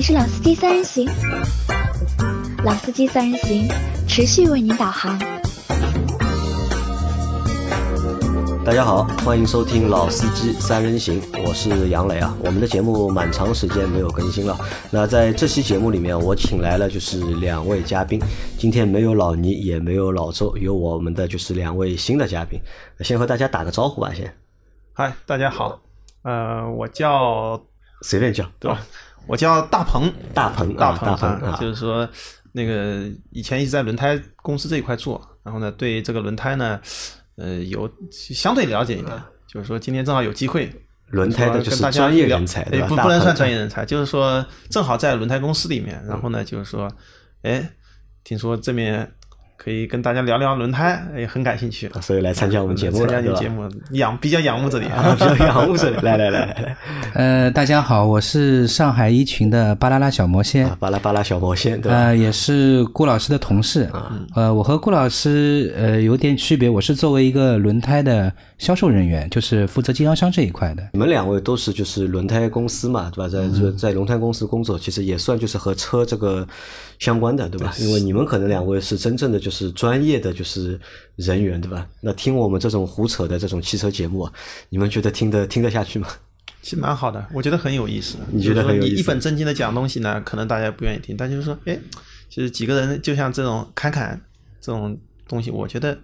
里是老司机三人行，老司机三人行持续为您导航。大家好，欢迎收听《老司机三人行》，我是杨磊啊。我们的节目蛮长时间没有更新了，那在这期节目里面，我请来了就是两位嘉宾，今天没有老倪，也没有老周，有我们的就是两位新的嘉宾。先和大家打个招呼吧，先。嗨，大家好，呃，我叫随便叫，对吧？我叫大鹏，大鹏，大鹏，大鹏啊，就是说那个以前一直在轮胎公司这一块做，然后呢，对这个轮胎呢。呃，有相对了解一点，就是说今天正好有机会，轮胎的就是专业人才，不不能算专业人才，就是说正好在轮胎公司里面，然后呢，就是说，哎，听说这边。可以跟大家聊聊轮胎，也很感兴趣，所以来参加我们节目，参加你节目，仰比较仰慕这里，啊比较仰慕这里，来来来来来，呃，大家好，我是上海一群的巴啦啦小魔仙，巴拉巴拉小魔仙，对吧？呃，也是顾老师的同事，呃，我和顾老师呃有点区别，我是作为一个轮胎的销售人员，就是负责经销商这一块的。你们两位都是就是轮胎公司嘛，对吧？在在轮胎公司工作，其实也算就是和车这个相关的，对吧？因为你们可能两位是真正的就。是专业的就是人员对吧？那听我们这种胡扯的这种汽车节目，你们觉得听得听得下去吗？其实蛮好的，我觉得很有意思。你觉得很有意思？你一本正经的讲东西呢，可能大家不愿意听，但就是说，哎，就是几个人就像这种侃侃这种东西，我觉得。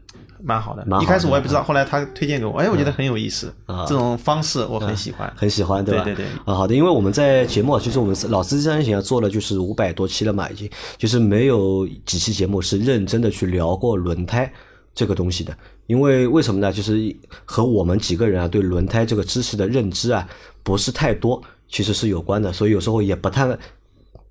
蛮好的，一开始我也不知道，后来他推荐给我，哎，我觉得很有意思，这种方式我很喜欢，很喜欢，对吧？对对对。啊，好的，因为我们在节目，其实我们老司机三人行做了就是五百多期了嘛，已经，就是没有几期节目是认真的去聊过轮胎这个东西的，因为为什么呢？就是和我们几个人啊对轮胎这个知识的认知啊不是太多，其实是有关的，所以有时候也不太。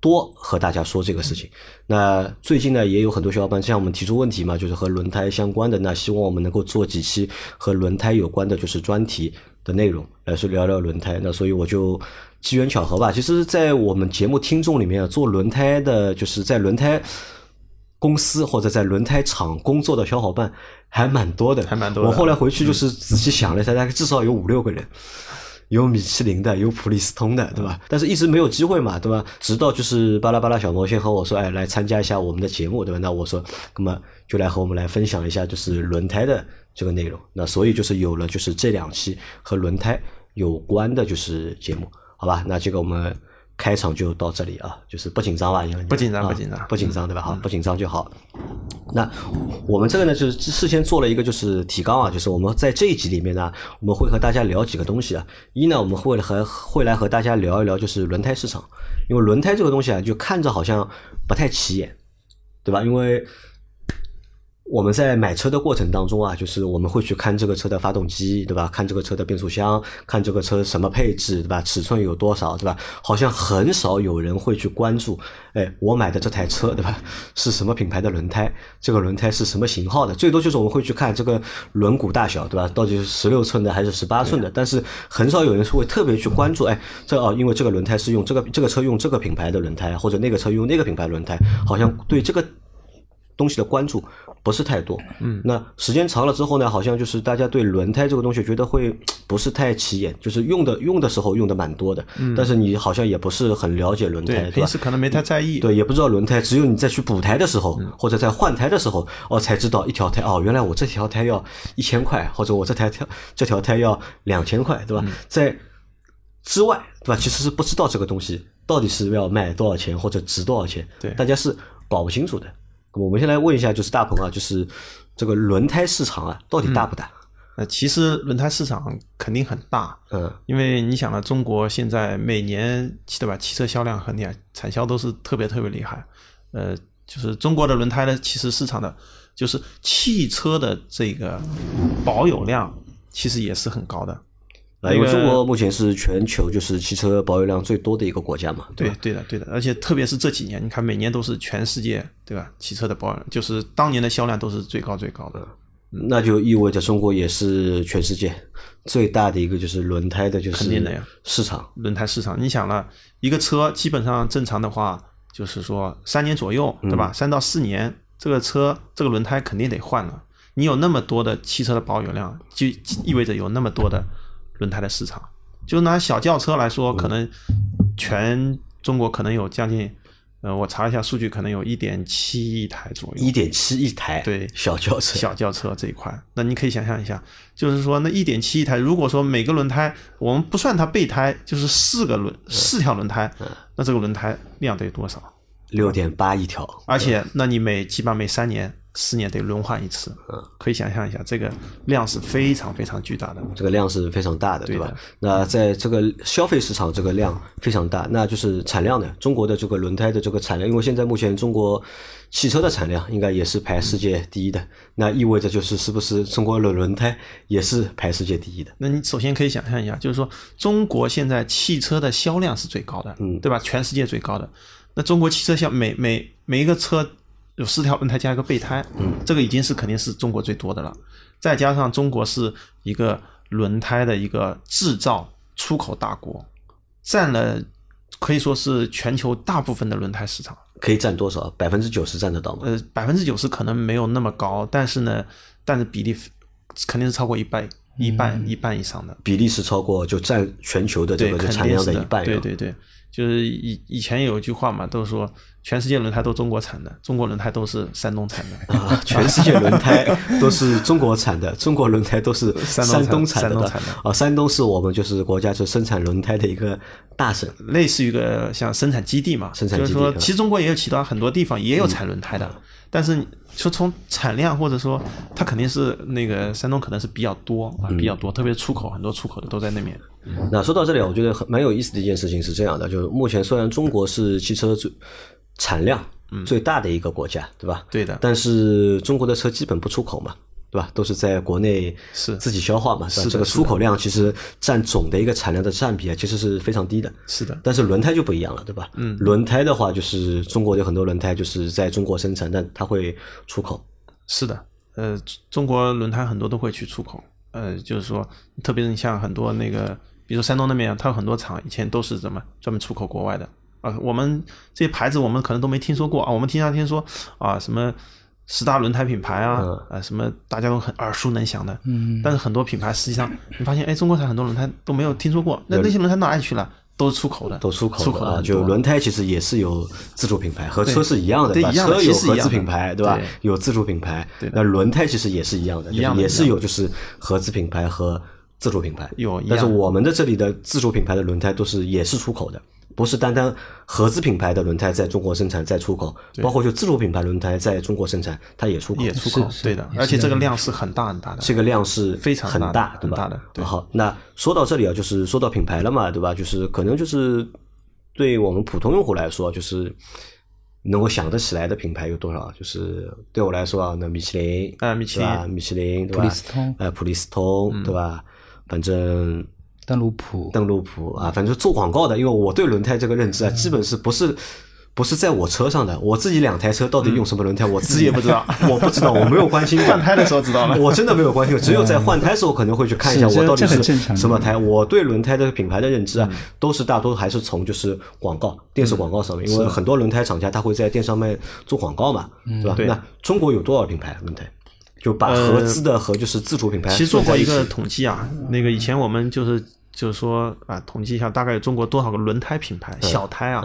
多和大家说这个事情。那最近呢，也有很多小伙伴向我们提出问题嘛，就是和轮胎相关的。那希望我们能够做几期和轮胎有关的，就是专题的内容来说聊聊轮胎。那所以我就机缘巧合吧。其实，在我们节目听众里面，做轮胎的，就是在轮胎公司或者在轮胎厂工作的小伙伴还蛮多的，还蛮多。我后来回去就是仔细想了一下，大概至少有五六个人。有米其林的，有普利司通的，对吧？但是一直没有机会嘛，对吧？直到就是巴拉巴拉小魔仙和我说，哎，来参加一下我们的节目，对吧？那我说，那么就来和我们来分享一下就是轮胎的这个内容。那所以就是有了就是这两期和轮胎有关的就是节目，好吧？那这个我们。开场就到这里啊，就是不紧张吧？因为不紧张，不紧张，不紧张，对吧？好，不紧张就好。那我们这个呢，就是事先做了一个就是提纲啊，就是我们在这一集里面呢，我们会和大家聊几个东西啊。一呢，我们会和会来和大家聊一聊就是轮胎市场，因为轮胎这个东西啊，就看着好像不太起眼，对吧？因为我们在买车的过程当中啊，就是我们会去看这个车的发动机，对吧？看这个车的变速箱，看这个车什么配置，对吧？尺寸有多少，对吧？好像很少有人会去关注，哎，我买的这台车，对吧？是什么品牌的轮胎？这个轮胎是什么型号的？最多就是我们会去看这个轮毂大小，对吧？到底是十六寸的还是十八寸的？但是很少有人是会特别去关注，哎，这哦，因为这个轮胎是用这个这个车用这个品牌的轮胎，或者那个车用那个品牌轮胎，好像对这个。东西的关注不是太多，嗯，那时间长了之后呢，好像就是大家对轮胎这个东西觉得会 不是太起眼，就是用的用的时候用的蛮多的，嗯，但是你好像也不是很了解轮胎，对平时可能没太在意，对，也不知道轮胎，只有你再去补胎的时候，或者在换胎的时候，哦，才知道一条胎，哦，原来我这条胎要一千块，或者我这台条这条胎要两千块，对吧？在之外，对吧？其实是不知道这个东西到底是要卖多少钱或者值多少钱，对，大家是搞不清楚的。我们先来问一下，就是大鹏啊，就是这个轮胎市场啊，到底大不大？呃，其实轮胎市场肯定很大，嗯，因为你想呢，中国现在每年对吧，汽车销量很厉害，产销都是特别特别厉害，呃，就是中国的轮胎呢，其实市场的，就是汽车的这个保有量，其实也是很高的。因为中国目前是全球就是汽车保有量最多的一个国家嘛，对对的对的，而且特别是这几年，你看每年都是全世界对吧？汽车的保有就是当年的销量都是最高最高的，那就意味着中国也是全世界最大的一个就是轮胎的就是肯定的呀市场轮胎市场，你想了一个车基本上正常的话就是说三年左右对吧？三到四年这个车这个轮胎肯定得换了，你有那么多的汽车的保有量，就意味着有那么多的。轮胎的市场，就拿小轿车来说，可能全中国可能有将近。呃，我查了一下数据，可能有一点七亿台左右。一点七亿台，对，小轿车，小轿车这一块，那你可以想象一下，就是说那一点七亿台，如果说每个轮胎我们不算它备胎，就是四个轮四条轮胎，那这个轮胎量得有多少？六点八亿条，而且那你每起码每三年。四年得轮换一次，嗯，可以想象一下，这个量是非常非常巨大的，这个量是非常大的，对吧？那在这个消费市场，这个量非常大，那就是产量呢？中国的这个轮胎的这个产量，因为现在目前中国汽车的产量应该也是排世界第一的，那意味着就是是不是中国的轮胎也是排世界第一的？那你首先可以想象一下，就是说中国现在汽车的销量是最高的，嗯，对吧？全世界最高的，那中国汽车像每每每一个车。有四条轮胎加一个备胎，嗯，这个已经是肯定是中国最多的了。再加上中国是一个轮胎的一个制造出口大国，占了可以说是全球大部分的轮胎市场。可以占多少？百分之九十占得到吗？呃，百分之九十可能没有那么高，但是呢，但是比例肯定是超过一半，一半一半以上的比例是超过就占全球的这个产量的一半。对对对，就是以以前有一句话嘛，都是说。全世界轮胎都中国产的，中国轮胎都是山东产的 啊！全世界轮胎都是中国产的，中国轮胎都是山东产的啊！山东是我们就是国家就生产轮胎的一个大省，类似于一个像生产基地嘛。生产基地。就是说，其实中国也有其他很多地方也有产轮胎的，但是说从产量或者说它肯定是那个山东可能是比较多啊，比较多，特别出口很多出口的都在那边。那说到这里，我觉得很蛮有意思的一件事情是这样的，就是目前虽然中国是汽车最产量最大的一个国家，对吧？对的。但是中国的车基本不出口嘛，对吧？都是在国内是自己消化嘛，是这个出口量其实占总的一个产量的占比啊，其实是非常低的。是的。但是轮胎就不一样了，对吧？嗯。轮胎的话，就是中国有很多轮胎就是在中国生产，但它会出口。是的。呃，中国轮胎很多都会去出口。呃，就是说，特别是你像很多那个，比如山东那边，它有很多厂以前都是怎么专门出口国外的。啊，我们这些牌子我们可能都没听说过啊。我们经常听说啊，什么十大轮胎品牌啊，啊，什么大家都很耳熟能详的。嗯。但是很多品牌实际上，你发现，哎，中国产很多轮胎都没有听说过。那那些轮胎哪里去了？都是出口的。都出口的啊。就轮胎其实也是有自主品牌，和车是一样的，对吧？车有合资品牌，对吧？有自主品牌。对。那轮胎其实也是一样的，也是有就是合资品牌和自主品牌。有。但是我们的这里的自主品牌的轮胎都是也是出口的。不是单单合资品牌的轮胎在中国生产再出口，包括就自主品牌轮胎在中国生产，它也出口，也出口，对的。而且这个量是很大很大的，这个量是非常很大，很大的。好，那说到这里啊，就是说到品牌了嘛，对吧？就是可能就是对我们普通用户来说，就是能够想得起来的品牌有多少？就是对我来说啊，那米其林啊，米其林，米其林，对吧？普利司通，呃，普利司通，对吧？反正。邓禄普，邓禄普啊，反正做广告的，因为我对轮胎这个认知啊，基本是不是不是在我车上的，我自己两台车到底用什么轮胎，我自己也不知道，我不知道，我没有关心。换胎的时候知道了，我真的没有关心，只有在换胎时候可能会去看一下，我到底是什么胎。我对轮胎的品牌的认知啊，都是大多还是从就是广告、电视广告上面，因为很多轮胎厂家他会在电商面做广告嘛，对吧？那中国有多少品牌轮胎？就把合资的和就是自主品牌，其实做过一个统计啊，那个以前我们就是。就是说啊，统计一下，大概有中国多少个轮胎品牌？小胎啊，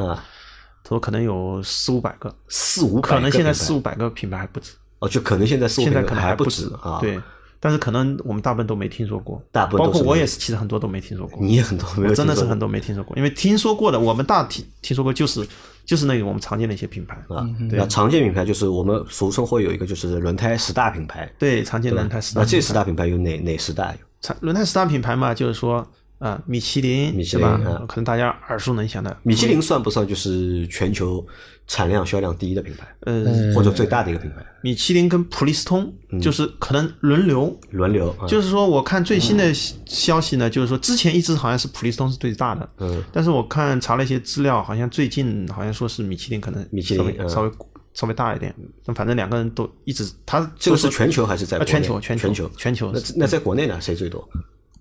他说可能有四五百个，四五可能现在四五百个品牌还不止。哦，就可能现在四五百个还不止啊。对，但是可能我们大部分都没听说过，大部分包括我也是，其实很多都没听说过。你也很多没有，真的是很多没听说过，因为听说过的，我们大体听说过就是就是那个我们常见的一些品牌啊。那常见品牌就是我们俗称会有一个就是轮胎十大品牌。对，常见轮胎十大。那这十大品牌有哪哪十大？常轮胎十大品牌嘛，就是说。啊，米其林，米其林，可能大家耳熟能详的。米其林算不算就是全球产量销量第一的品牌？呃，或者最大的一个品牌？米其林跟普利司通就是可能轮流，轮流。就是说，我看最新的消息呢，就是说之前一直好像是普利司通是最大的，嗯，但是我看查了一些资料，好像最近好像说是米其林可能米其林稍微稍微大一点。那反正两个人都一直，他这个是全球还是在全球？全球，全球。那那在国内呢？谁最多？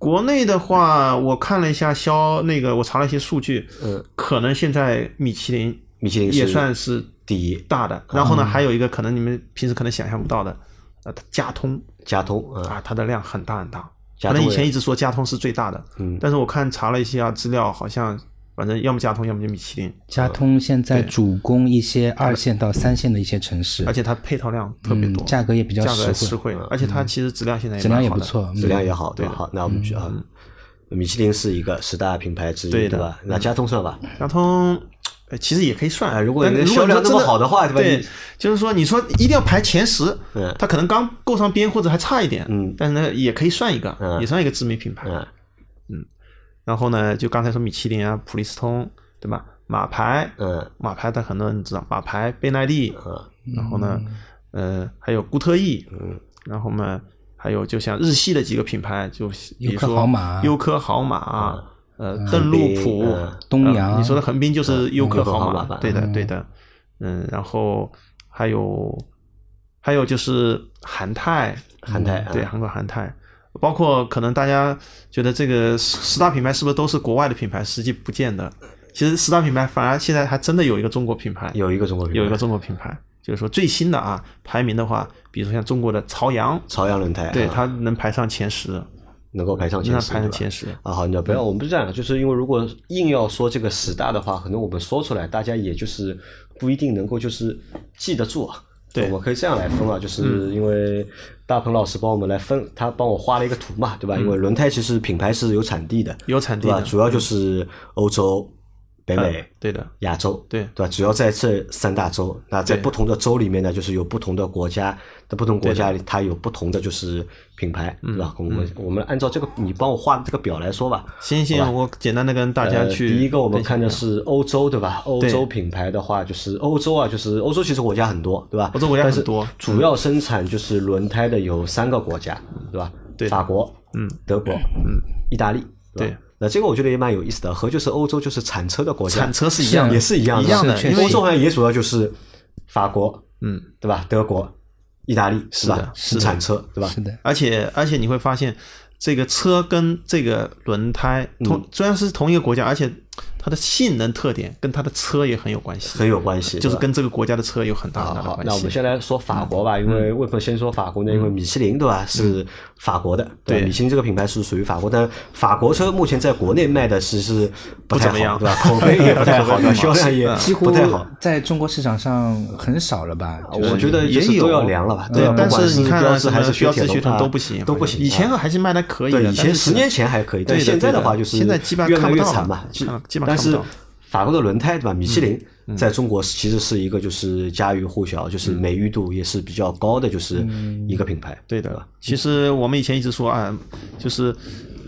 国内的话，我看了一下销那个，我查了一些数据，嗯，可能现在米其林，米其林也算是第一大的。然后呢，还有一个可能你们平时可能想象不到的，呃，佳通，佳通啊，它的量很大很大。可能以前一直说佳通是最大的，嗯，但是我看查了一下资料，好像反正要么加通，要么就米其林。加通现在主攻一些二线到三线的一些城市，而且它配套量特别多，价格也比较实惠，而且它其实质量现在质量也不错，质量也好。对，好，那我们去啊，米其林是一个十大品牌之一，对吧？那加通算吧，加通其实也可以算啊。如果销量这么好的话，对吧？对，就是说你说一定要排前十，嗯，它可能刚够上边或者还差一点，嗯，但是呢也可以算一个，也算一个知名品牌，嗯。然后呢，就刚才说米其林啊，普利司通。对吧？马牌，嗯，马牌的很多人知道，马牌、贝奈利，嗯，然后呢，呃，还有固特异，嗯，然后呢，还有就像日系的几个品牌，就比如说优科豪马，呃，邓禄普、东阳，你说的横滨就是优科豪马，对的，对的，嗯，然后还有还有就是韩泰，韩泰，对，韩国韩泰，包括可能大家觉得这个十大品牌是不是都是国外的品牌？实际不见得。其实十大品牌反而现在还真的有一个中国品牌，有一个中国品牌，有一个中国品牌，就是说最新的啊，排名的话，比如说像中国的朝阳，朝阳轮胎，对它能排上前十，能够排上前十，排上前十啊。好，你不要，我们不是这样的，就是因为如果硬要说这个十大的话，可能我们说出来，大家也就是不一定能够就是记得住。对，我们可以这样来分啊，就是因为大鹏老师帮我们来分，他帮我画了一个图嘛，对吧？因为轮胎其实品牌是有产地的，有产地的，主要就是欧洲。北美对的，亚洲对对吧？主要在这三大洲，那在不同的州里面呢，就是有不同的国家的不同国家里，它有不同的就是品牌，对吧？我们我们按照这个你帮我画的这个表来说吧。行行，我简单的跟大家去。第一个我们看的是欧洲，对吧？欧洲品牌的话，就是欧洲啊，就是欧洲其实国家很多，对吧？欧洲国家很多，主要生产就是轮胎的有三个国家，对吧？对，法国，嗯，德国，嗯，意大利，对。那这个我觉得也蛮有意思的，和就是欧洲就是产车的国家，产车是一样，也是一样的，因为欧洲好像也主要就是法国，嗯，对吧？德国、意大利是吧？是产车，对吧？是的。而且而且你会发现，这个车跟这个轮胎同虽然是同一个国家，而且。它的性能特点跟它的车也很有关系，很有关系，就是跟这个国家的车有很大很大的关系。那我们先来说法国吧，因为为什么先说法国呢？因为米其林对吧，是法国的，对，米其林这个品牌是属于法国，但法国车目前在国内卖的是是不怎么样，对吧？口碑也不太好，销量也几乎不太好，在中国市场上很少了吧？我觉得也有。都要凉了吧？对，但是你看标志还是标志雪铁都不行，都不行。以前还是卖的可以，以前十年前还可以，但现在的话就是现在基本上越来越惨嘛，基本上看不到。法国的轮胎对吧？米其林在中国其实是一个就是家喻户晓，就是美誉度也是比较高的，就是一个品牌。对的，其实我们以前一直说啊，就是。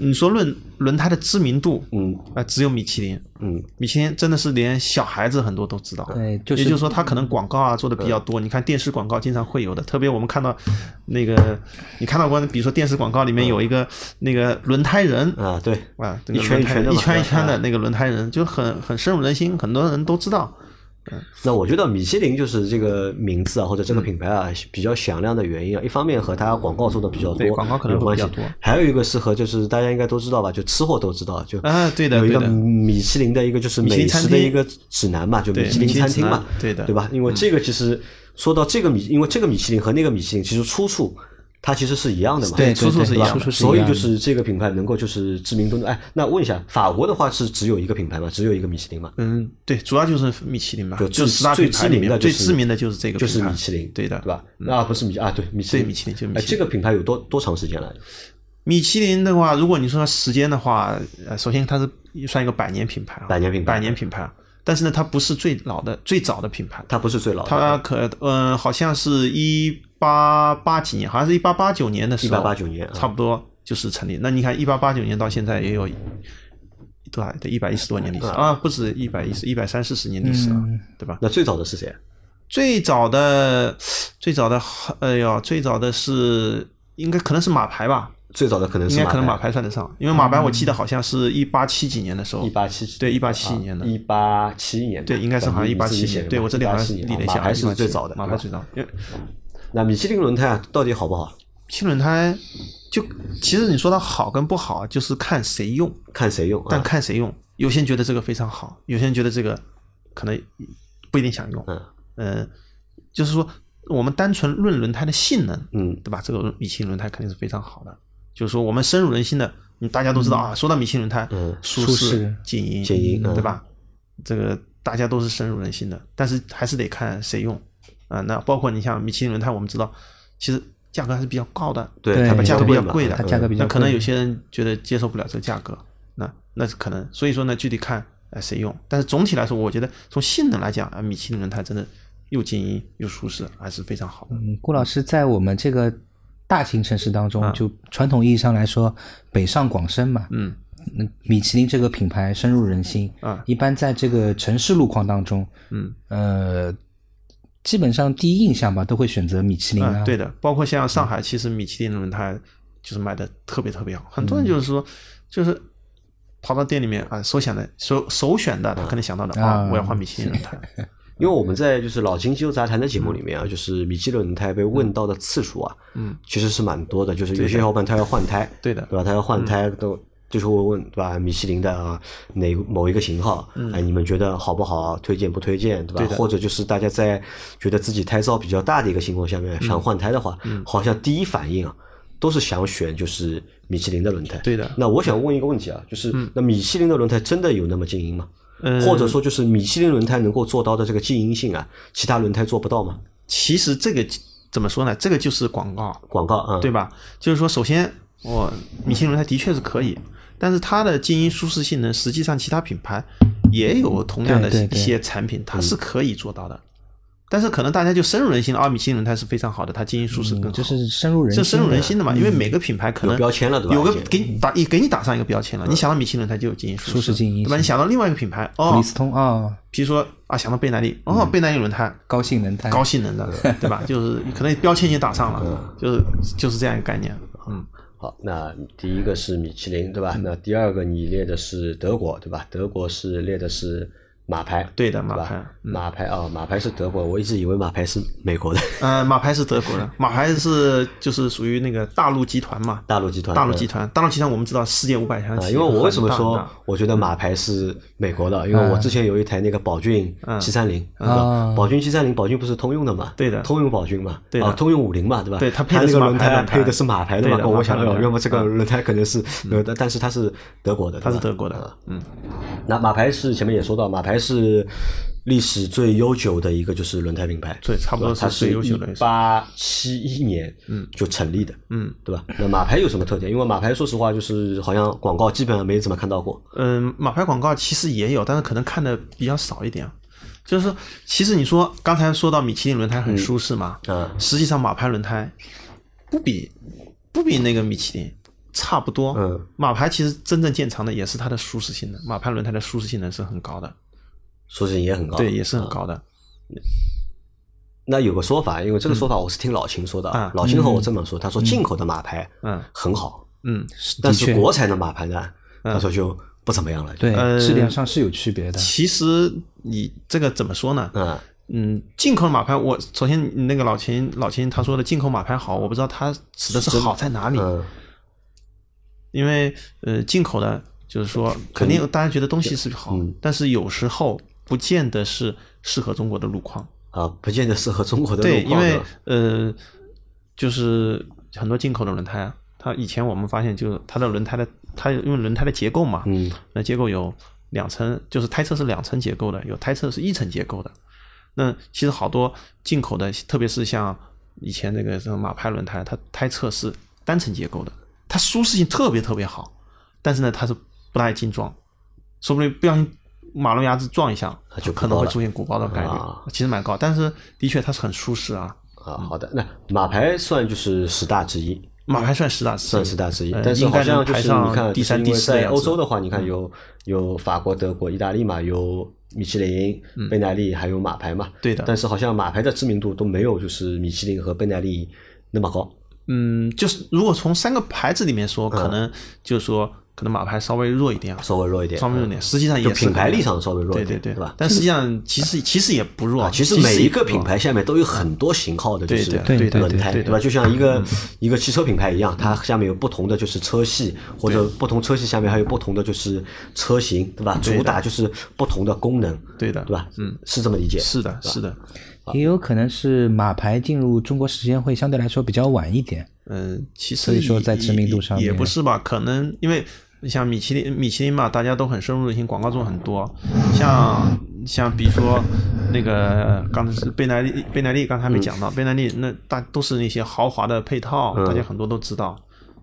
你说论轮胎的知名度，嗯，啊，只有米其林，嗯，米其林真的是连小孩子很多都知道，对，也就是说它可能广告啊做的比较多，你看电视广告经常会有的，特别我们看到那个，你看到过，比如说电视广告里面有一个那个轮胎人啊，对，啊，一圈一圈一圈一圈的那个轮胎人就很很深入人心，很多人都知道。那我觉得米其林就是这个名字啊，或者这个品牌啊比较响亮的原因啊，一方面和它广告做的比较多，广告可能有关系，还有一个是和就是大家应该都知道吧，就吃货都知道，就啊对的，有一个米其林的一个就是美食的一个指南嘛，就米其林餐厅嘛，对的，对吧？因为这个其实说到这个米，因为这个米其林和那个米其林其实出处。它其实是一样的嘛，对，出处是一样，所以就是这个品牌能够就是知名度。哎，那问一下，法国的话是只有一个品牌吗？只有一个米其林吗？嗯，对，主要就是米其林嘛，就最知名的、最知名的就是这个，就是米其林，对的，对吧？那不是米啊，对，米其林，米其林就米。哎，这个品牌有多多长时间了？米其林的话，如果你说时间的话，呃，首先它是算一个百年品牌，百年品牌，百年品牌。但是呢，它不是最老的、最早的品牌，它不是最老的，它可嗯，好像是一八八几年，好像是一八八九年的时候，一八八九年，差不多就是成立。那你看，一八八九年到现在也有多少？一百一十多年历史。啊，不止一百一十，一百三四十年历史了，对吧？那最早的是谁？最早的，最早的，哎呦，最早的是应该可能是马牌吧。最早的可能是应该可能马牌算得上，因为马牌我记得好像是一八七几年的时候，一八七对一八七年的，一八七一年。对应该是好像一八七年，对我这里好像理了一下，马牌是最早的，马牌最早。那米其林轮胎啊，到底好不好？米其林轮胎就其实你说它好跟不好，就是看谁用，看谁用，但看谁用，有些人觉得这个非常好，有些人觉得这个可能不一定想用，嗯。呃，就是说我们单纯论轮胎的性能，嗯，对吧？这个米其林轮胎肯定是非常好的。就是说，我们深入人心的你大家都知道啊，说到米其林轮胎，嗯，舒适、静音、静音，对吧？这个大家都是深入人心的，但是还是得看谁用啊。那包括你像米其林轮胎，我们知道其实价格还是比较高的，对，它价格比较贵的，它价格比较那可能有些人觉得接受不了这个价格，那那是可能。所以说呢，具体看谁用。但是总体来说，我觉得从性能来讲啊，米其林轮胎真的又静音又舒适，还是非常好的。嗯，顾老师在我们这个大型城市当中，就传统意义上来说，北上广深嘛，嗯。米其林这个品牌深入人心啊，一般在这个城市路况当中，嗯呃，基本上第一印象吧，都会选择米其林啊。对的，包括像上海，其实米其林轮胎就是卖的特别特别好，很多人就是说，就是跑到店里面啊，首选的首首选的，他可能想到的啊，我要换米其林轮胎。因为我们在就是老金鸡肉杂谈的节目里面啊，就是米其林轮胎被问到的次数啊，嗯，其实是蛮多的，就是有些小伙伴他要换胎，对的，对吧？他要换胎都。就是我问对吧？米其林的啊，哪某一个型号？哎，你们觉得好不好？推荐不推荐？对吧？或者就是大家在觉得自己胎噪比较大的一个情况下面想换胎的话，好像第一反应啊都是想选就是米其林的轮胎。对的。那我想问一个问题啊，就是那米其林的轮胎真的有那么静音吗？或者说就是米其林轮胎能够做到的这个静音性啊，其他轮胎做不到吗？其实这个怎么说呢？这个就是广告，广告啊，对吧？就是说，首先我米其林轮胎的确是可以。但是它的静音舒适性能，实际上其他品牌也有同样的一些产品，它是可以做到的。但是可能大家就深入人心了，奥米其林轮胎是非常好的，它静音舒适更好，就是深入人心，是深入人心的嘛？因为每个品牌可能有标签了，对吧？有个给你打，给你打上一个标签了。你想到米其林轮胎就有静音舒适静音，对吧？你想到另外一个品牌，哦，李斯通啊，比如说啊，想到贝耐力，哦，贝耐力轮胎，高性能胎，高性能的，对吧？就是可能标签已经打上了，就是就是这样一个概念，嗯。好，那第一个是米其林，对吧？那第二个你列的是德国，对吧？德国是列的是。马牌对的，马牌马牌啊，马牌是德国，我一直以为马牌是美国的。呃，马牌是德国的，马牌是就是属于那个大陆集团嘛。大陆集团，大陆集团，大陆集团，我们知道世界五百强。因为我为什么说我觉得马牌是美国的？因为我之前有一台那个宝骏七三零，宝骏七三零，宝骏不是通用的嘛？对的，通用宝骏嘛，对啊，通用五菱嘛，对吧？对，它配的是轮胎，配的是马牌的嘛？我想要，要么这个轮胎可能是，但是它是德国的，它是德国的，嗯。那马牌是前面也说到，马牌是。历史最悠久的一个就是轮胎品牌，对，差不多它是一八七一年嗯就成立的，嗯，对吧？那马牌有什么特点？因为马牌说实话就是好像广告基本上没怎么看到过。嗯，马牌广告其实也有，但是可能看的比较少一点。就是说，其实你说刚才说到米其林轮胎很舒适嘛，嗯，实际上马牌轮胎不比不比那个米其林差不多。嗯，马牌其实真正见长的也是它的舒适性能，马牌轮胎的舒适性能是很高的。舒适性也很高，对，也是很高的。那有个说法，因为这个说法我是听老秦说的啊，老秦和我这么说，他说进口的马牌嗯很好，嗯，但是国产的马牌呢，他说就不怎么样了。对，质量上是有区别的。其实你这个怎么说呢？嗯嗯，进口的马牌，我首先那个老秦老秦他说的进口马牌好，我不知道他指的是好在哪里。因为呃，进口的，就是说肯定大家觉得东西是好，但是有时候。不见得是适合中国的路况啊，不见得适合中国的路况。对，因为呃，就是很多进口的轮胎啊，它以前我们发现，就是它的轮胎的，它因为轮胎的结构嘛，嗯，那结构有两层，就是胎侧是两层结构的，有胎侧是一层结构的。那其实好多进口的，特别是像以前那个什么马牌轮胎，它胎侧是单层结构的，它舒适性特别特别好，但是呢，它是不大爱进撞，说不定不小心。马路牙子撞一下，就可能会出现鼓包的概率，其实蛮高。但是的确它是很舒适啊。啊，好的，那马牌算就是十大之一，马牌算十大之一，算十大之一。但是好像就是你看，第三、第四在欧洲的话，你看有有法国、德国、意大利嘛，有米其林、贝耐利，还有马牌嘛。对的。但是好像马牌的知名度都没有就是米其林和贝耐利那么高。嗯，就是如果从三个牌子里面说，可能就是说。可能马牌稍微弱一点啊，稍微弱一点，稍微弱一点。实际上也品牌力上稍微弱一点，对对对吧？但实际上其实其实也不弱。其实每一个品牌下面都有很多型号的，就是轮胎，对吧？就像一个一个汽车品牌一样，它下面有不同的就是车系，或者不同车系下面还有不同的就是车型，对吧？主打就是不同的功能，对的，对吧？嗯，是这么理解。是的，是的。也有可能是马牌进入中国时间会相对来说比较晚一点。嗯，其实所以说在知名度上也不是吧？可能因为像米其林，米其林嘛，大家都很深入人心，广告做很多。像像比如说那个刚才是贝奈利，贝奈利刚才没讲到，贝奈利那大都是那些豪华的配套，大家很多都知道。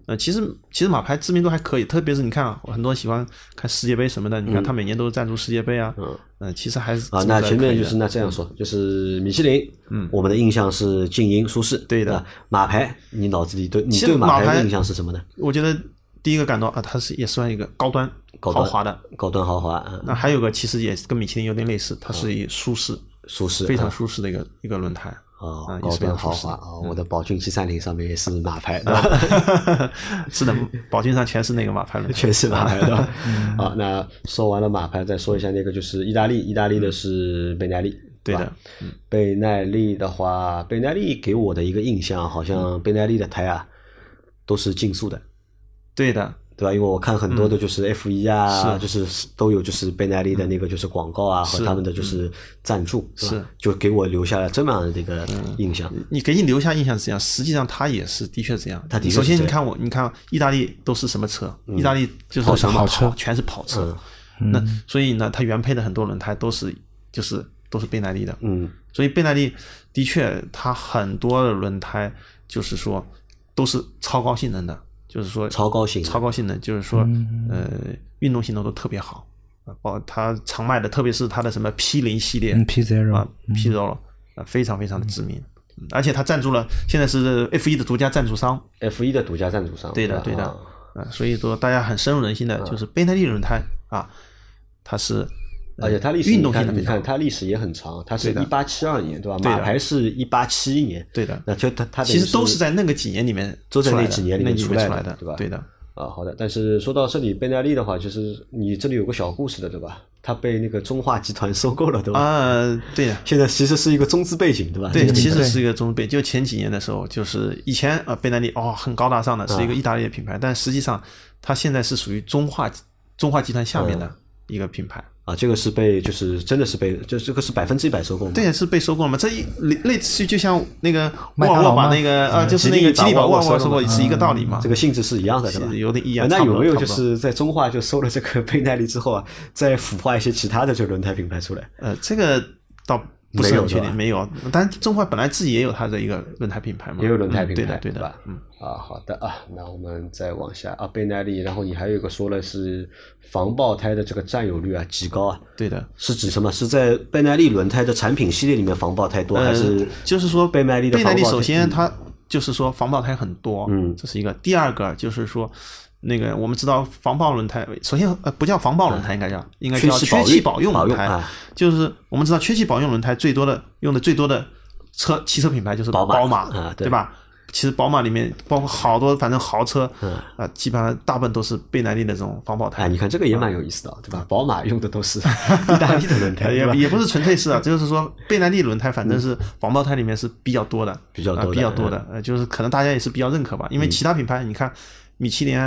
呃，其实其实马牌知名度还可以，特别是你看很多喜欢看世界杯什么的，你看他每年都是赞助世界杯啊。嗯，其实还是啊，那前面就是那这样说，就是米其林，嗯，我们的印象是静音舒适，对的。马牌，你脑子里对你对马牌的印象是什么呢？我觉得第一个感到啊，它是也算一个高端、豪华的、高端豪华。那还有个其实也跟米其林有点类似，它是以舒适、舒适、非常舒适的一个一个轮胎。啊，高端豪华啊！我的宝骏七三零上面也是马牌，是的，宝骏上全是那个马牌了，全是马牌的。好，那说完了马牌，再说一下那个就是意大利，意大利的是贝耐利，对的。贝耐利的话，贝耐利给我的一个印象，好像贝耐利的胎啊都是竞速的，对的。对吧？因为我看很多的就是 F 一啊，就是都有就是贝耐利的那个就是广告啊和他们的就是赞助，是。就给我留下了这么样的一个印象。你给你留下印象是这样，实际上他也是的确这样。他的确首先你看我，你看意大利都是什么车？意大利就是什么跑车，全是跑车。那所以呢，它原配的很多轮胎都是就是都是贝耐利的。嗯，所以贝耐利的确它很多的轮胎就是说都是超高性能的。就是说超高性超高性能，就是说呃运动性能都特别好啊，包它常卖的，特别是它的什么 P 零系列，P Zero 啊，P Zero 啊非常非常的知名，而且它赞助了，现在是 F 一的独家赞助商，F 一的独家赞助商，对的对的啊，所以说大家很深入人心的就是贝耐利轮胎啊，它是。而且它历史，你看，你看它历史也很长，它是一八七二年，对吧？马牌是一八七一年，对的。那就它它其实都是在那个几年里面，都在那几年里面出来的，对吧？对的。啊，好的。但是说到这里，贝纳利的话，就是你这里有个小故事的，对吧？它被那个中化集团收购了，对吧？啊，对。现在其实是一个中资背景，对吧？对，其实是一个中资背。就前几年的时候，就是以前啊，贝纳利哦很高大上的，是一个意大利的品牌，但实际上它现在是属于中化中化集团下面的一个品牌。啊，这个是被，就是真的是被，就这个是百分之一百收购吗？对，是被收购了嘛？这一类类似就像那个沃尔沃把那个啊，就是那个吉利把沃尔沃收购是一个道理嘛？这个性质是一样的，是吧？有点一样。那有没有就是在中化就收了这个倍耐力之后啊，再孵化一些其他的这个轮胎品牌出来？呃，这个倒。不是很确定，没有。但中华本来自己也有它的一个轮胎品牌嘛，也有轮胎品牌，对的，对的。嗯，啊，好的啊，那我们再往下啊，倍耐力。然后你还有一个说了是防爆胎的这个占有率啊极高啊，对的。是指什么？是在倍耐力轮胎的产品系列里面防爆胎多，还是就是说倍耐力的？倍耐力首先它就是说防爆胎很多，嗯，这是一个。第二个就是说。那个我们知道防爆轮胎，首先呃不叫防爆轮胎，应该叫应该叫缺气保用轮胎。就是我们知道缺气保用轮胎最多的用的最多的车汽车品牌就是宝马，对吧？其实宝马里面包括好多反正豪车，啊基本上大部分都是倍耐力的这种防爆胎。哎，你看这个也蛮有意思的，对吧？宝马用的都是 意大利的轮胎，也也不是纯粹是啊，就是说倍耐力轮胎反正是防爆胎里面是比较多的，比较多比较多的，呃就是可能大家也是比较认可吧，因为其他品牌你看米其林。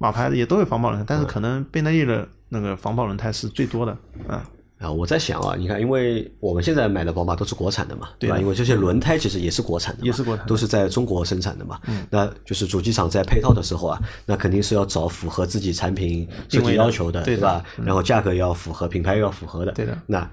马牌的也都有防爆轮胎，但是可能倍耐力的那个防爆轮胎是最多的啊。啊，我在想啊，你看，因为我们现在买的宝马都是国产的嘛，对吧？因为这些轮胎其实也是国产的，也是国产，都是在中国生产的嘛。嗯，那就是主机厂在配套的时候啊，那肯定是要找符合自己产品设计要求的，对吧？然后价格要符合，品牌要符合的，对的。那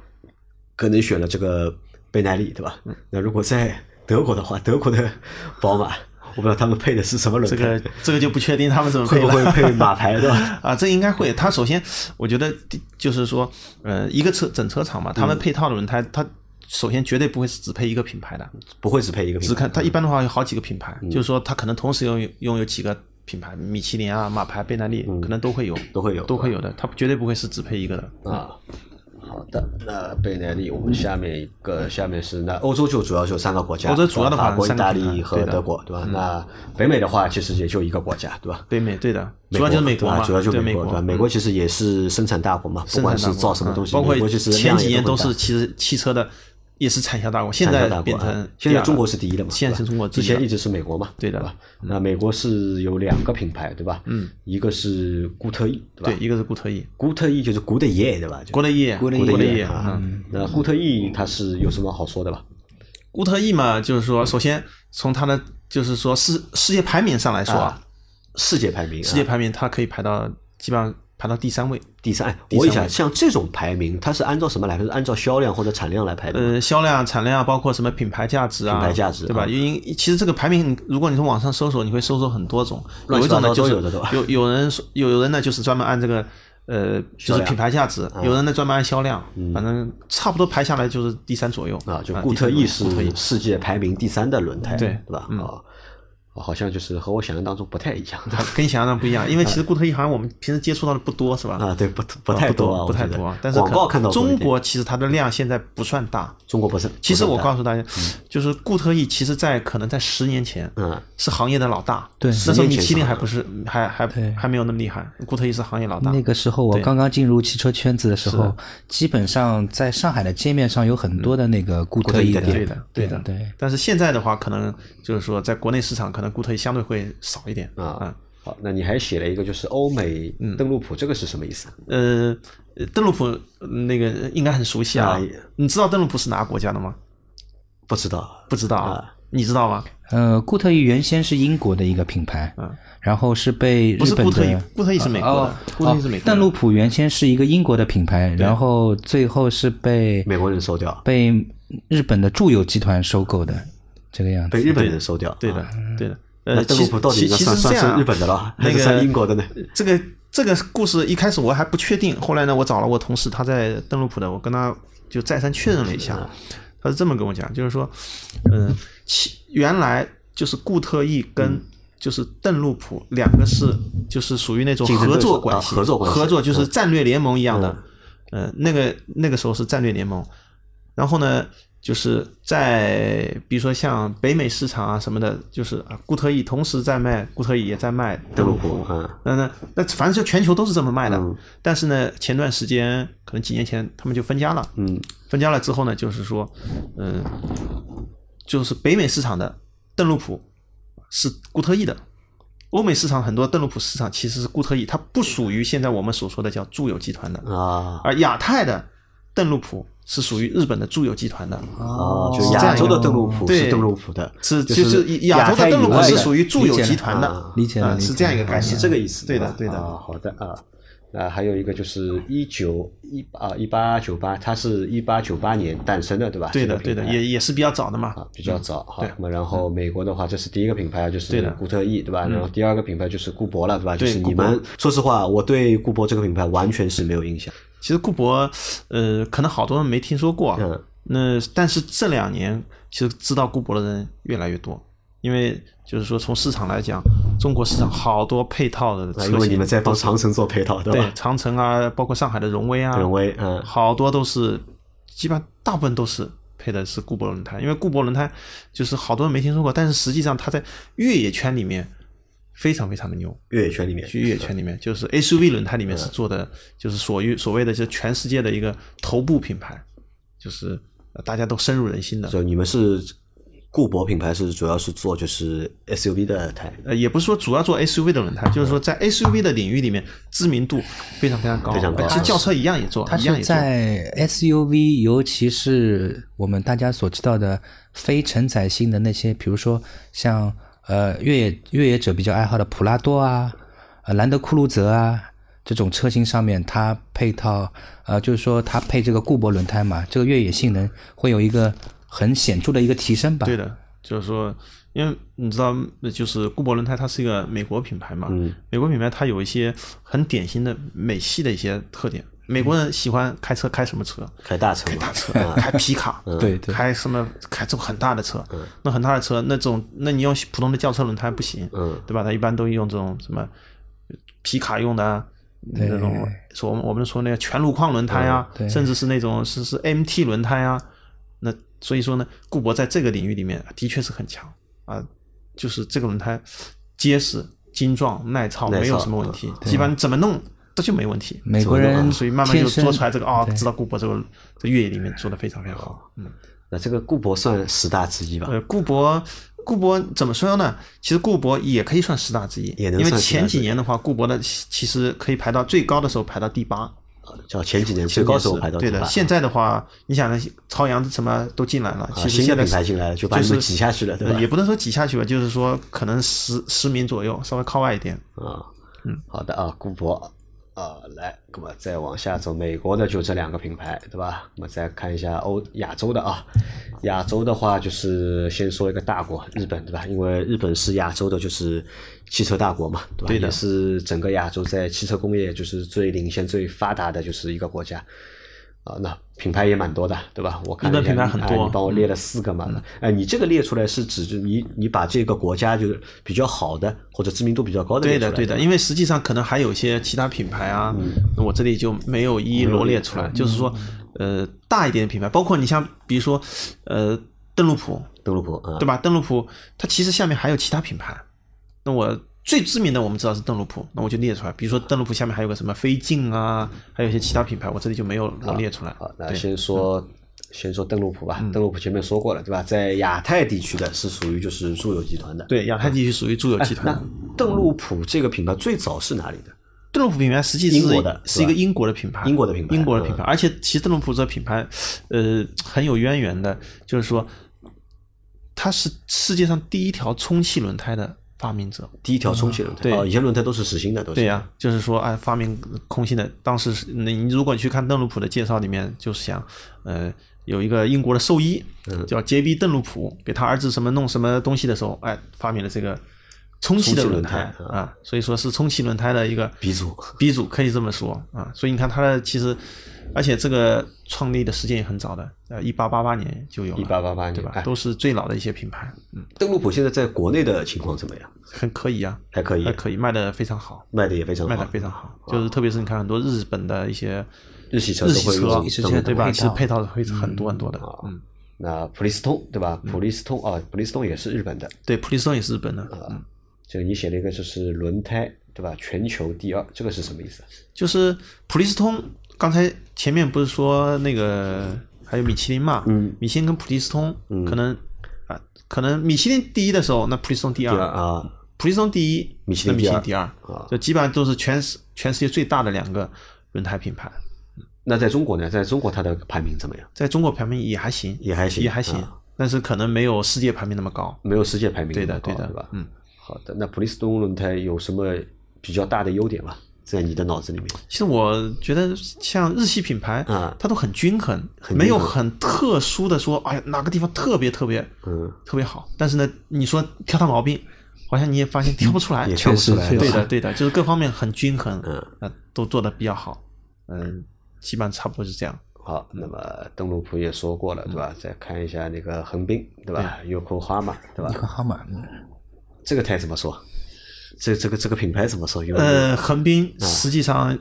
可能选了这个倍耐力，对吧？那如果在德国的话，德国的宝马。我不知道他们配的是什么轮胎，这个这个就不确定他们怎么配会不会配马牌对吧？啊，这应该会。他首先，我觉得就是说，呃，一个车整车厂嘛，他们配套的轮胎，它首先绝对不会是只配一个品牌的，不会只配一个品牌。只看它一般的话有好几个品牌，就是说它可能同时拥有拥有几个品牌，米其林啊、马牌、贝耐利，可能都会有，都会有，都会有的。它绝对不会是只配一个的啊。好的，那贝耐利，我们下面一个，下面是那欧洲就主要就三个国家，欧洲主要的法国、意大利和德国，对吧？那北美的话，其实也就一个国家，对吧？北美对的，主要就是美国嘛，主要就美国，对吧？美国其实也是生产大国嘛，不管是造什么东西，包括其实前几年都是其实汽车的。也是产销大国，现在变成现在中国是第一的嘛？现在是中国，之前一直是美国嘛？对的吧？那美国是有两个品牌，对吧？嗯，一个是固特异，对吧？对，一个是固特异，固特异就是 Good Year，对吧？固的 E，固的 E 啊。那固特异它是有什么好说的吧？固特异嘛，就是说，首先从它的就是说世世界排名上来说啊，世界排名，世界排名它可以排到基本上排到第三位。第三，我问一下，像这种排名，它是按照什么来？是按照销量或者产量来排的？呃，销量、产量，包括什么品牌价值啊？品牌价值，对吧？因为其实这个排名，如果你从网上搜索，你会搜索很多种，有一种呢就是有有人说，有人呢就是专门按这个。呃，就是品牌价值，有人呢专门按销量，反正差不多排下来就是第三左右啊。就固特异是世界排名第三的轮胎，对对吧？啊。好像就是和我想象当中不太一样，跟你想象中不一样，因为其实固特异好像我们平时接触到的不多，是吧？啊，对，不不太多，不太多。但是广告看到中国其实它的量现在不算大，中国不是。其实我告诉大家，就是固特异，其实在可能在十年前，嗯，是行业的老大。对，那时候米其林还不是，还还还没有那么厉害。固特异是行业老大。那个时候我刚刚进入汽车圈子的时候，基本上在上海的街面上有很多的那个固特异的，对的，对的，对。但是现在的话，可能就是说，在国内市场，可能固特异相对会。少一点啊，好，那你还写了一个就是欧美邓禄普，这个是什么意思？呃，邓禄普那个应该很熟悉啊，你知道邓禄普是哪个国家的吗？不知道，不知道啊，你知道吗？呃，固特异原先是英国的一个品牌，嗯，然后是被日本的固特异是美国的，固特异是美国。邓禄普原先是一个英国的品牌，然后最后是被美国人收掉，被日本的住友集团收购的这个样子，被日本人收掉，对的，对的。呃，邓禄普到底算算是日本的了，还是算英国的呢？这个这个故事一开始我还不确定，后来呢，我找了我同事，他在邓禄普的，我跟他就再三确认了一下，他是这么跟我讲，就是说，嗯，其原来就是固特异跟就是邓禄普两个是就是属于那种合作关系，合作关系，合作就是战略联盟一样的，嗯，那个那个时候是战略联盟，然后呢。就是在比如说像北美市场啊什么的，就是啊固特异同时在卖，固特异也在卖德鲁普，那那那反正就全球都是这么卖的。但是呢，前段时间可能几年前他们就分家了。嗯，分家了之后呢，就是说，嗯，就是北美市场的邓禄普是固特异的，欧美市场很多邓禄普市场其实是固特异，它不属于现在我们所说的叫住友集团的啊，而亚太的邓禄普。是属于日本的住友集团的。哦，就亚洲的邓禄普是邓禄普的，是就是亚洲的邓禄普是属于住友集团的，理解了，是这样一个概念，是这个意思，对的，对的。好的啊，那还有一个就是一九一啊一八九八，它是一八九八年诞生的，对吧？对的，对的，也也是比较早的嘛，比较早。好，那么然后美国的话，这是第一个品牌，就是固特异，对吧？然后第二个品牌就是固铂了，对吧？就是你们说实话，我对固铂这个品牌完全是没有印象。其实固铂，呃，可能好多人没听说过。嗯。那但是这两年，其实知道固铂的人越来越多，因为就是说从市场来讲，中国市场好多配套的车型。因为你们在帮长城做配套，对吧？对，长城啊，包括上海的荣威啊，荣威，嗯，好多都是，基本上大部分都是配的是固铂轮胎，因为固铂轮胎就是好多人没听说过，但是实际上它在越野圈里面。非常非常的牛，越野圈里面，去越野圈里面，就是 SUV 轮胎里面是做的，就是所于所谓的就全世界的一个头部品牌，就是大家都深入人心的。就你们是固铂品牌，是主要是做就是 SUV 的胎，呃，也不是说主要做 SUV 的轮胎，就是说在 SUV 的领域里面知名度非常非常高，非常高。其实轿车一样也做，一样也做。在 SUV，尤其是我们大家所知道的非承载性的那些，比如说像。呃，越野越野者比较爱好的普拉多啊，呃，兰德酷路泽啊，这种车型上面，它配套，呃，就是说它配这个固铂轮胎嘛，这个越野性能会有一个很显著的一个提升吧？对的，就是说，因为你知道，就是固铂轮胎它是一个美国品牌嘛，美国品牌它有一些很典型的美系的一些特点。美国人喜欢开车，开什么车？开大车，开大车，开皮卡，对，开什么？开这种很大的车，那很大的车，那种，那你用普通的轿车轮胎不行，对吧？它一般都用这种什么皮卡用的那种，说我们我们说那个全路况轮胎啊，甚至是那种是是 MT 轮胎啊。那所以说呢，固铂在这个领域里面的确是很强啊，就是这个轮胎结实、精壮、耐操，没有什么问题，基本上怎么弄。这就没问题。美国人所以慢慢就做出来这个啊，知道固铂这个在越野里面做的非常非常好。嗯，那这个固铂算十大之一吧？呃，固铂固铂怎么说呢？其实固铂也可以算十大之一，因为前几年的话，固铂的其实可以排到最高的时候排到第八。叫前几年最高手排到对的。现在的话，你想朝阳什么都进来了，其实新的品牌进来了，就把你们挤下去了，对吧？也不能说挤下去吧，就是说可能十十名左右，稍微靠外一点啊。嗯，好的啊，顾博。啊，来，那么再往下走，美国的就这两个品牌，对吧？那么再看一下欧亚洲的啊，亚洲的话就是先说一个大国，日本，对吧？因为日本是亚洲的，就是汽车大国嘛，对吧？对也是整个亚洲在汽车工业就是最领先、最发达的，就是一个国家。啊，那品牌也蛮多的，对吧？我看品牌很多，你帮我列了四个嘛？哎，你这个列出来是指着你你把这个国家就是比较好的或者知名度比较高的对的对的，因为实际上可能还有一些其他品牌啊，我这里就没有一一罗列出来。就是说，呃，大一点的品牌，包括你像比如说，呃，邓禄普，邓禄普，对吧？邓禄普它其实下面还有其他品牌，那我。最知名的我们知道是邓禄普，那我就列出来。比如说邓禄普下面还有个什么飞镜啊，还有一些其他品牌，我这里就没有罗列出来。好，那先说先说邓禄普吧。邓禄普前面说过了，对吧？在亚太地区的是属于就是住友集团的。对，亚太地区属于住友集团。那邓禄普这个品牌最早是哪里的？邓禄普品牌实际是英国的是一个英国的品牌，英国的品牌，英国的品牌。而且其实邓禄普这个品牌，呃，很有渊源的，就是说它是世界上第一条充气轮胎的。发明者第一条充气轮胎，对，以前轮胎都是实心的，都是。对呀，就是说，哎，发明空心的，当时你如果你去看邓禄普的介绍里面，就是想，呃，有一个英国的兽医叫杰比邓禄普，给他儿子什么弄什么东西的时候，哎，发明了这个充气的轮胎啊，所以说是充气轮胎的一个鼻祖，鼻祖可以这么说啊，所以你看他的其实。而且这个创立的时间也很早的，呃，一八八八年就有了，一八八八年对吧？都是最老的一些品牌。嗯，邓禄普现在在国内的情况怎么样？很可以啊，还可以，还可以，卖的非常好，卖的也非常，卖的非常好。就是特别是你看很多日本的一些日系车，日系车对吧？其实配套会很多很多的。嗯，那普利司通对吧？普利司通啊，普利司通也是日本的。对，普利司通也是日本的。嗯，这个你写了一个就是轮胎对吧？全球第二，这个是什么意思？就是普利司通。刚才前面不是说那个还有米其林嘛？嗯，米其林跟普利司通，可能啊，可能米其林第一的时候，那普利司通第二啊，普利司通第一，米其林第二啊，就基本上都是全世全世界最大的两个轮胎品牌。那在中国呢？在中国它的排名怎么样？在中国排名也还行，也还行，也还行，但是可能没有世界排名那么高，没有世界排名对的，对的，对吧？嗯，好的。那普利司通轮胎有什么比较大的优点吗？在你的脑子里面，其实我觉得像日系品牌啊，它都很均衡，没有很特殊的说，哎呀哪个地方特别特别，嗯，特别好。但是呢，你说挑它毛病，好像你也发现挑不出来，挑不出来。对的，对的，就是各方面很均衡，嗯，都做的比较好，嗯，基本上差不多是这样。好，那么邓禄普也说过了，对吧？再看一下那个横滨，对吧？Yokohama，对吧？Yokohama，这个台怎么说？这这个这个品牌怎么说？呃，横滨实际上，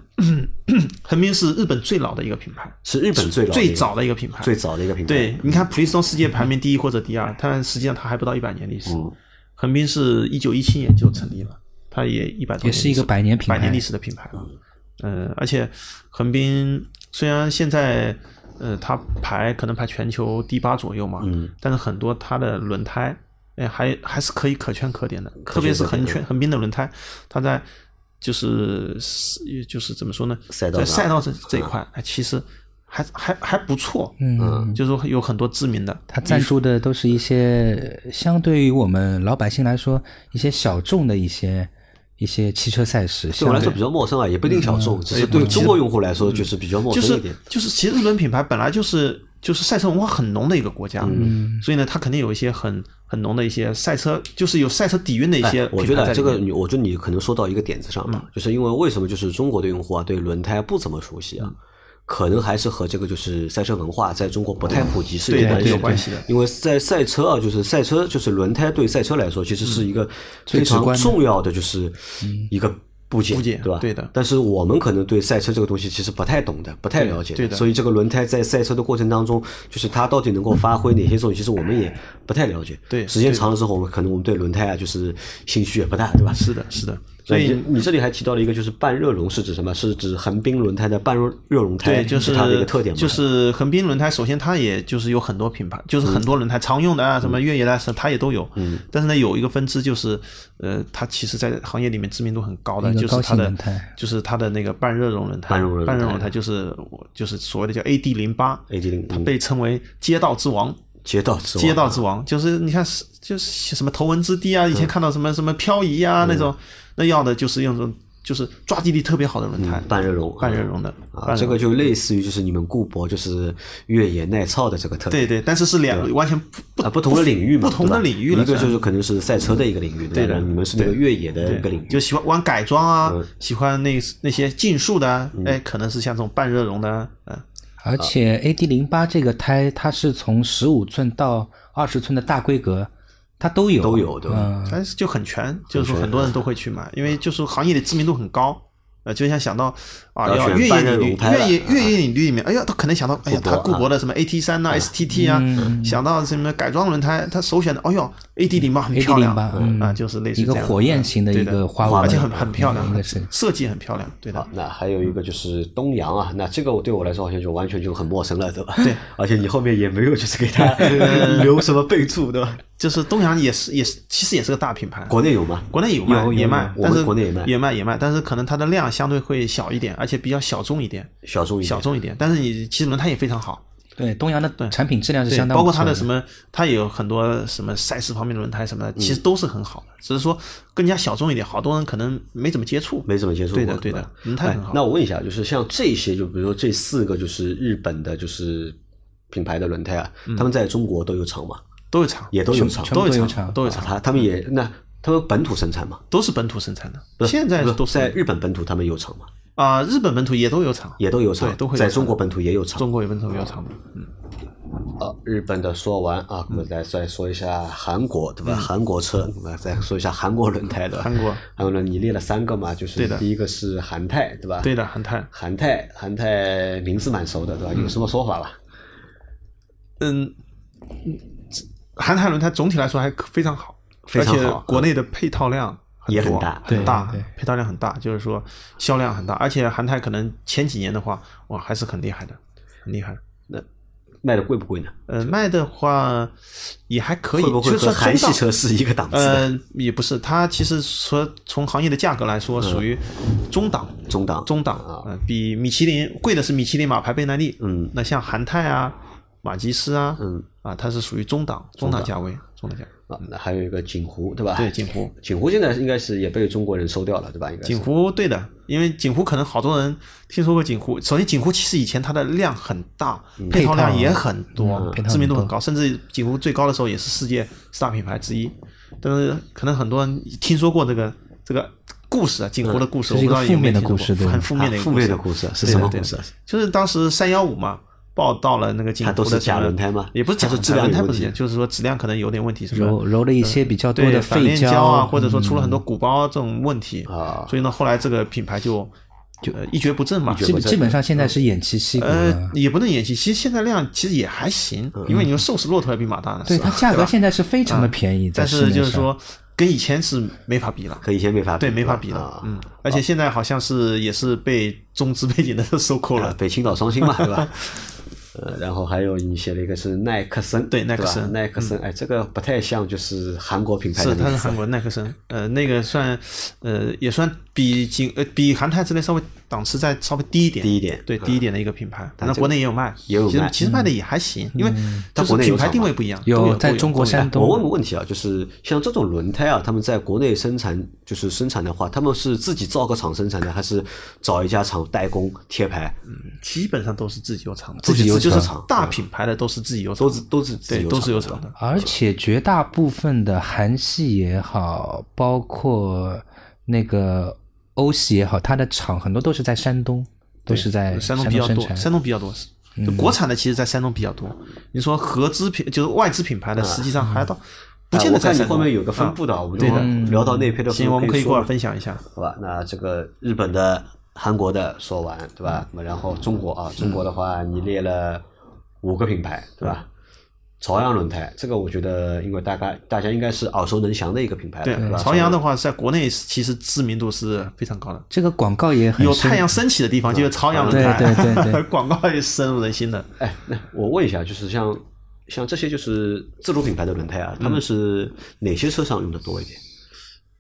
横滨是日本最老的一个品牌，是日本最最早的一个品牌，最早的一个品牌。对，你看普利司通世界排名第一或者第二，但实际上它还不到一百年历史。横滨是一九一七年就成立了，它也一百多年，也是一个百年品牌，百年历史的品牌了。嗯，而且横滨虽然现在呃它排可能排全球第八左右嘛，嗯，但是很多它的轮胎。哎，还还是可以可圈可点的，特别是横圈横滨的轮胎，它在就是就是怎么说呢，在赛道这这一块，哎，其实还还还不错，嗯，就是说有很多知名的，它赞助的都是一些相对于我们老百姓来说一些小众的一些一些汽车赛事，对我来说比较陌生啊，也不一定小众，只是对中国用户来说就是比较陌生一点，就是其实日本品牌本来就是。就是赛车文化很浓的一个国家，嗯，所以呢，它肯定有一些很很浓的一些赛车，就是有赛车底蕴的一些。我觉得这个，我觉得你可能说到一个点子上了，就是因为为什么就是中国的用户啊对轮胎不怎么熟悉啊，可能还是和这个就是赛车文化在中国不太普及是有关系的。因为在赛车啊，就是赛车就是轮胎对赛车来说，其实是一个非常重要的就是一个。部件对吧？对的。但是我们可能对赛车这个东西其实不太懂的，不太了解。对的。所以这个轮胎在赛车的过程当中，就是它到底能够发挥哪些作用，其实我们也不太了解。对。时间长了之后，我们可能我们对轮胎啊，就是兴趣也不大，对吧？是的，是的。所以你这里还提到了一个，就是半热熔是指什么？是指横滨轮胎的半热热熔胎，对，就是它的一个特点。就是横滨轮胎，首先它也就是有很多品牌，就是很多轮胎常用的啊，什么越野的，它也都有。嗯。但是呢，有一个分支就是，呃，它其实在行业里面知名度很高的，就是它的就是它的那个半热熔轮胎，半热熔胎就是就是所谓的叫 AD 零八，AD 零，它被称为街道之王，街道之王。街道之王，就是你看是就是什么头文字 D 啊，以前看到什么什么漂移啊那种，那要的就是用这种。就是抓地力特别好的轮胎，半热熔，半热熔的啊，这个就类似于就是你们固铂就是越野耐操的这个特点。对对，但是是两完全不啊不同的领域嘛，不同的领域一个就是可能是赛车的一个领域，对的，你们是那个越野的一个领域，就喜欢玩改装啊，喜欢那那些竞速的，哎，可能是像这种半热熔的，嗯。而且 AD 零八这个胎，它是从十五寸到二十寸的大规格。它都有，都有，对吧？但是就很全，就是说很多人都会去买，因为就是行业的知名度很高。呃，就像想到啊，要越野领域，越野越野领域里面，哎呀，他可能想到，哎呀，他固铂的什么 AT 三呐、STT 啊，想到什么改装轮胎，他首选的，哎呦，AD 零八很漂亮啊，就是类似一个火焰型的一个花纹，而且很很漂亮，设计很漂亮，对的。那还有一个就是东阳啊，那这个对我来说好像就完全就很陌生了，对吧？对，而且你后面也没有就是给他留什么备注，对吧？就是东阳也是也是，其实也是个大品牌。国内有吗？国内有卖也卖，但是国内也卖也卖也卖，但是可能它的量相对会小一点，而且比较小众一点。小众一点，小众一点。但是你其实轮胎也非常好。对，东阳的产品质量是相当。包括它的什么，它也有很多什么赛事方面的轮胎什么的，其实都是很好的，只是说更加小众一点，好多人可能没怎么接触。没怎么接触。对的，对的，轮胎很好。那我问一下，就是像这些，就比如说这四个，就是日本的，就是品牌的轮胎啊，他们在中国都有厂吗？都有厂，也都有厂，都有厂，都有厂。他他们也那他们本土生产嘛？都是本土生产的。现在都在日本本土，他们有厂吗？啊，日本本土也都有厂，也都有厂，都会在中国本土也有厂。中国有本土有厂的。嗯。呃，日本的说完啊，我们再再说一下韩国，对吧？韩国车，我们再说一下韩国轮胎的。韩国，韩国呢？你列了三个嘛？就是第一个是韩泰，对吧？对的，韩泰。韩泰，韩泰名字蛮熟的，对吧？有什么说法吧？嗯。韩泰轮胎总体来说还非常好，而且国内的配套量也很大，很大，配套量很大，就是说销量很大。而且韩泰可能前几年的话，哇，还是很厉害的，很厉害。那卖的贵不贵呢？呃，卖的话也还可以，就是韩系车是一个档次。呃，也不是，它其实说从行业的价格来说，属于中档，中档，中档啊，比米其林贵的是米其林马牌倍耐力，嗯，那像韩泰啊。马吉斯啊，嗯啊，它是属于中档，中档价位，中档价啊。那还有一个锦湖，对吧？对，锦湖，锦湖现在应该是也被中国人收掉了，对吧？应该。锦湖对的，因为锦湖可能好多人听说过锦湖。首先，锦湖其实以前它的量很大，配套量也很多，知名度很高，甚至锦湖最高的时候也是世界四大品牌之一。但是可能很多人听说过这个这个故事啊，锦湖的故事，我不知道有没有听说过，很负面的负面的故事是什么故事？就是当时三幺五嘛。报到了那个锦湖的假轮胎吗？也不是假质量轮胎，不是，就是说质量可能有点问题，什么揉揉了一些比较多的废胶啊，或者说出了很多鼓包这种问题啊，所以呢，后来这个品牌就就一蹶不振嘛。基基本上现在是偃旗息鼓呃，也不能偃旗，其实现在量其实也还行，因为你说瘦死骆驼也比马大呢。对它价格现在是非常的便宜，但是就是说跟以前是没法比了，跟以前没法比，对没法比了，嗯，而且现在好像是也是被中资背景的收购了，被青岛双星嘛，对吧？呃，然后还有你写了一个是耐克森，对耐克森，耐克森，哎，这个不太像，就是韩国品牌的是，它是韩国耐克森，呃，那个算，呃，也算比景呃比韩泰之类稍微档次再稍微低一点，低一点，对，低一点的一个品牌，反正国内也有卖，也有卖，其实卖的也还行，因为它国内品牌定位不一样，有在中国山东。我问个问题啊，就是像这种轮胎啊，他们在国内生产，就是生产的话，他们是自己造个厂生产的，还是找一家厂代工贴牌？嗯，基本上都是自己有厂的，自己有就是大品。牌的都是自己有，都是都是对，都是有厂的。而且绝大部分的韩系也好，包括那个欧系也好，它的厂很多都是在山东，都是在山东比较多，山东比较多。国产的其实，在山东比较多。你说合资品就是外资品牌的，实际上还到不见得在后面有个分布的。我们对的，聊到那批的，行，我们可以过来分享一下，好吧？那这个日本的、韩国的说完，对吧？那么然后中国啊，中国的话，你列了。五个品牌，对吧？朝阳轮胎，这个我觉得，因为大概大家应该是耳熟能详的一个品牌，对吧？朝阳的话，在国内其实知名度是非常高的。这个广告也很有太阳升起的地方，就是朝阳轮胎，对对对，广告也深入人心的。哎，那我问一下，就是像像这些就是自主品牌的轮胎啊，他们是哪些车上用的多一点？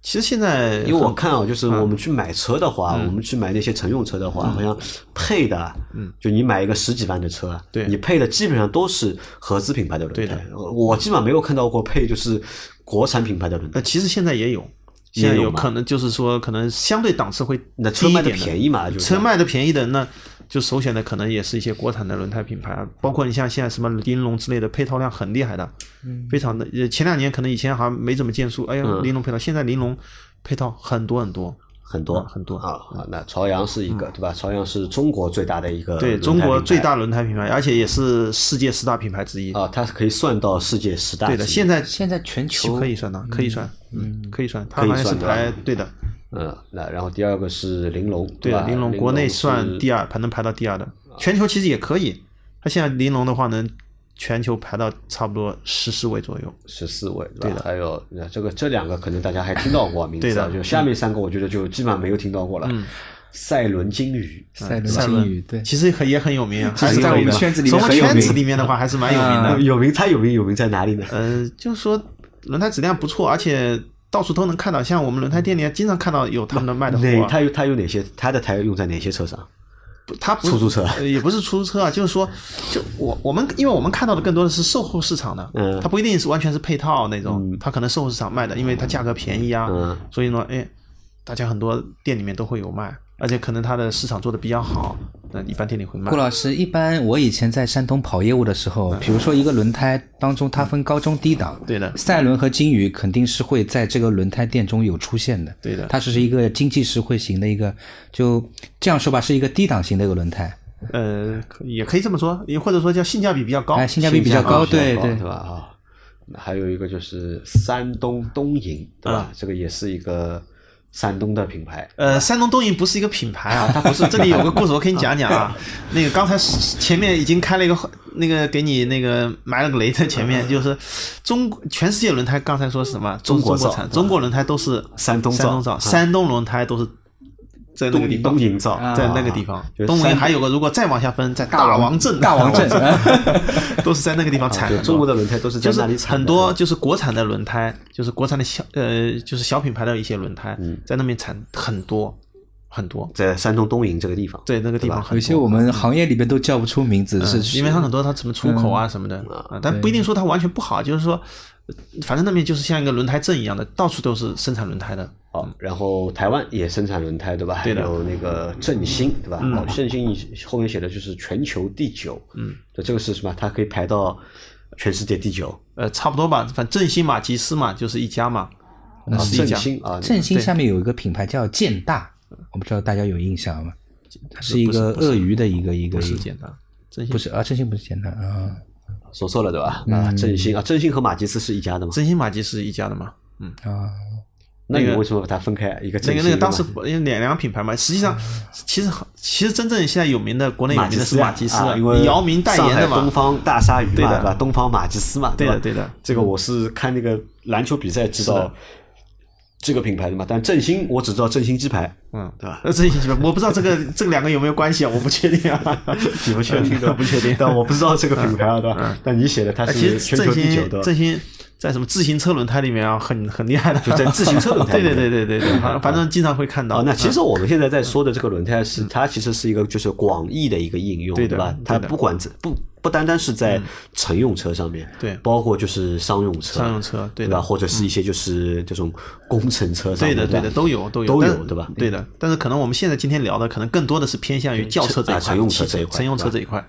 其实现在，因为我看啊，就是我们去买车的话，我们去买那些乘用车的话，好像配的，嗯，就你买一个十几万的车，对，你配的基本上都是合资品牌的轮胎。我基本上没有看到过配就是国产品牌的轮胎。其实现在也有，现在有可能就是说，可能相对档次会那车卖的。便宜嘛，就车卖的便宜的那。就首选的可能也是一些国产的轮胎品牌啊，包括你像现在什么玲珑之类的，配套量很厉害的，嗯，非常的。前两年可能以前好像没怎么见数，哎呀，玲珑配套，现在玲珑配套很多很多很多很多啊啊！那朝阳是一个对吧？朝阳是中国最大的一个对中国最大轮胎品牌，而且也是世界十大品牌之一啊，它可以算到世界十大。对的，现在现在全球可以算到，可以算，嗯，可以算，它好像是排对的。嗯，那然后第二个是玲珑，对的，玲珑国内算第二，还能排到第二的。全球其实也可以，它现在玲珑的话能全球排到差不多十四位左右，十四位对的。还有那这个这两个可能大家还听到过名字，就下面三个我觉得就基本上没有听到过了。赛伦金鱼，赛伦金鱼，对，其实很也很有名，还是在我们圈子里面从圈子里面的话还是蛮有名的。有名，它有名有名在哪里呢？呃，就是说轮胎质量不错，而且到处都能看到，像我们轮胎店里经常看到有他们的卖的货。它有它有哪些？它的胎用在哪些车上？它出租车也不是出租车啊，就是说，就我我们因为我们看到的更多的是售后市场的，嗯，它不一定是完全是配套那种，它可能售后市场卖的，因为它价格便宜啊，嗯，所以呢，哎，大家很多店里面都会有卖。而且可能它的市场做的比较好，那一般店里会卖。顾老师，一般我以前在山东跑业务的时候，比如说一个轮胎当中，它分高中低档，对的，赛轮和金宇肯定是会在这个轮胎店中有出现的，对的。它只是一个经济实惠型的一个，就这样说吧，是一个低档型的一个轮胎。呃，也可以这么说，也或者说叫性价比比较高，哎性价比比较高，对对，是吧？啊，还有一个就是山东东营，对吧？这个也是一个。山东的品牌，呃，山东东营不是一个品牌啊，它不是。这里有个故事，我给你讲讲啊。那个刚才前面已经开了一个，那个给你那个埋了个雷在前面，就是中全世界轮胎，刚才说是什么？中国产，中国轮胎都是山东山东造，山东轮胎都是。在那个地方，东营造，在那个地方，东营还有个，如果再往下分，在大王。镇，大王镇。都是在那个地方产的。中国的轮胎都是在那里产。很多就是国产的轮胎，就是国产的小呃，就是小品牌的一些轮胎，在那边产很多很多。在山东东营这个地方，对那个地方，有些我们行业里边都叫不出名字，是因为它很多它什么出口啊什么的，但不一定说它完全不好，就是说。反正那边就是像一个轮胎镇一样的，到处都是生产轮胎的。哦，然后台湾也生产轮胎，对吧？还有那个振兴，对吧？哦，振兴后面写的就是全球第九。嗯，这个是什么？它可以排到全世界第九。呃，差不多吧。反正振兴马吉斯嘛，就是一家嘛。啊，振兴啊，振兴下面有一个品牌叫建大，我不知道大家有印象吗？它是一个鳄鱼的一个一个。不是建大，振兴不是啊，振兴不是建大啊。说错了对吧？啊，振兴啊，振兴和马吉斯是一家的吗？振兴马吉斯一家的吗？嗯啊，那你为什么把它分开？一个那个那个当时因为两两个品牌嘛，实际上其实其实真正现在有名的国内有名的是马吉斯，因为姚明代言的嘛，东方大鲨鱼嘛，对吧？东方马吉斯嘛，对的对的。这个我是看那个篮球比赛知道。这个品牌的嘛，但振兴我只知道振兴鸡排，嗯，对吧？那振兴鸡排我不知道这个这两个有没有关系啊？我不确定啊，你不确定的，不确定。但我不知道这个品牌啊，对吧？但你写的它是全球第九的。振兴在什么自行车轮胎里面啊，很很厉害的，就在自行车轮胎。对对对对对对，反 正经常会看到。那其实我们现在在说的这个轮胎是它其实是一个就是广义的一个应用，对吧？它不管不。不单单是在乘用车上面，对，包括就是商用车，商用车，对吧？或者是一些就是这种工程车上，对的，对的，都有，都有，都有，对吧？对的。但是可能我们现在今天聊的，可能更多的是偏向于轿车这一块，乘用车这一块，乘用车这一块。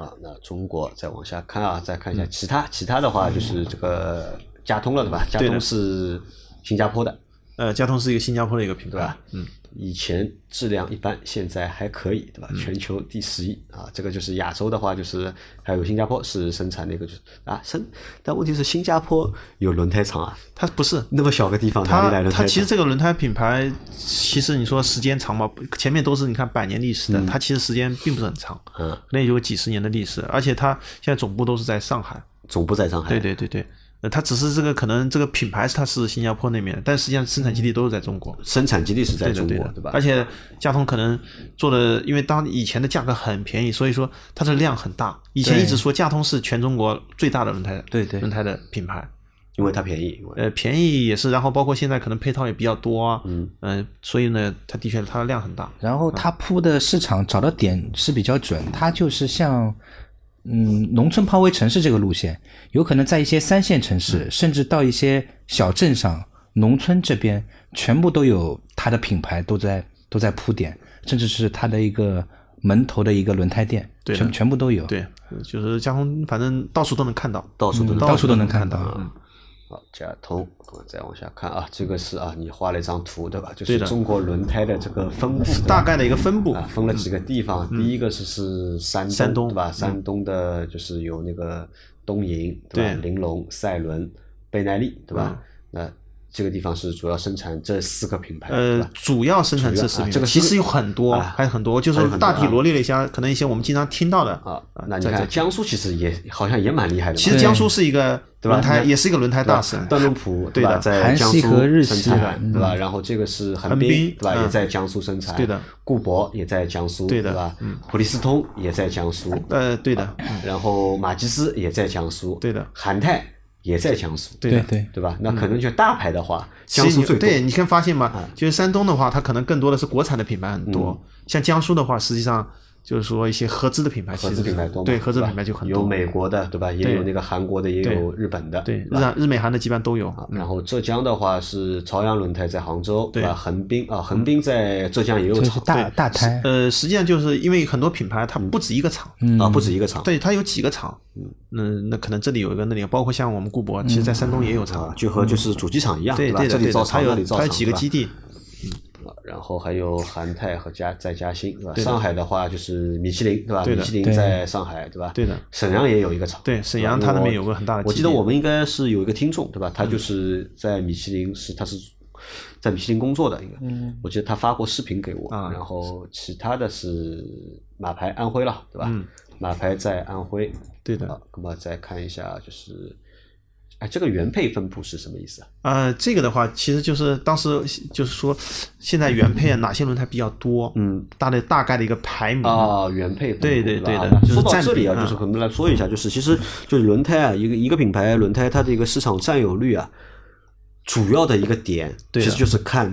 啊，那中国再往下看啊，再看一下其他，其他的话就是这个佳通了，对吧？佳通是新加坡的，呃，佳通是一个新加坡的一个品牌，嗯。以前质量一般，现在还可以，对吧？全球第十一啊，这个就是亚洲的话，就是还有新加坡是生产那个就是啊生，但问题是新加坡有轮胎厂啊，它不是那么小个地方哪里来的？它其实这个轮胎品牌，其实你说时间长嘛，前面都是你看百年历史的，它其实时间并不是很长，嗯，那有几十年的历史，而且它现在总部都是在上海，总部在上海，对对对对。呃，它只是这个可能这个品牌它是新加坡那边，但实际上生产基地都是在中国，生产基地是在中国，对吧？而且佳通可能做的，因为当以前的价格很便宜，所以说它的量很大。以前一直说佳通是全中国最大的轮胎，对对，轮胎的品牌，因为它便宜。呃，便宜也是，然后包括现在可能配套也比较多，嗯嗯，所以呢，它的确它的量很大。然后它铺的市场找的点是比较准，它就是像嗯农村包围城市这个路线，有可能在一些三线城市，甚至到一些小镇上、农村这边，全部都有它的品牌都在都在铺点，甚至是它的一个。门头的一个轮胎店，全全部都有。对，就是佳通，反正到处都能看到，到处都到处都能看到。嗯，好，佳通，我再往下看啊，这个是啊，你画了一张图对吧？就是中国轮胎的这个分布，大概的一个分布啊，分了几个地方。第一个是是山山东对吧？山东的就是有那个东营对吧？玲珑、赛伦、倍耐力对吧？那这个地方是主要生产这四个品牌，呃，主要生产这四个品牌，其实有很多，还有很多，就是大体罗列了一下，可能一些我们经常听到的啊。那你看江苏其实也好像也蛮厉害的，其实江苏是一个轮胎，也是一个轮胎大省，段龙普对吧，在江苏生产对吧？然后这个是横滨对吧，也在江苏生产，对的。固铂也在江苏对吧？普利司通也在江苏，呃，对的。然后马吉斯也在江苏，对的。韩泰。也在江苏，对的，对对吧？那可能就大牌的话，江苏最多。对，你可以发现嘛，就是山东的话，它可能更多的是国产的品牌很多。像江苏的话，实际上。就是说一些合资的品牌，合资品牌多，对合资品牌就很多，有美国的，对吧？也有那个韩国的，也有日本的，对日日美韩的基本上都有。然后浙江的话是朝阳轮胎在杭州，对吧？横滨啊，横滨在浙江也有厂，大大胎。呃，实际上就是因为很多品牌它不止一个厂啊，不止一个厂，对，它有几个厂。嗯，那可能这里有一个，那里包括像我们固铂，其实在山东也有厂，就和就是主机厂一样，对吧？这里造厂，那里造厂，它有几个基地。然后还有韩泰和嘉在嘉兴，对吧？上海的话就是米其林，对吧？米其林在上海，对吧？对的。沈阳也有一个厂，对，沈阳它那边有个很大的。我记得我们应该是有一个听众，对吧？他就是在米其林是他是在米其林工作的，应该。嗯。我记得他发过视频给我，然后其他的是马牌安徽了，对吧？嗯。马牌在安徽。对的。那么再看一下就是。哎，这个原配分布是什么意思啊？呃，这个的话，其实就是当时就是说，现在原配哪些轮胎比较多？嗯，大的大概的一个排名啊，原配对对对的。说到这里啊，就是可能来说一下，就是其实就是轮胎啊，一个一个品牌轮胎它的一个市场占有率啊，主要的一个点其实就是看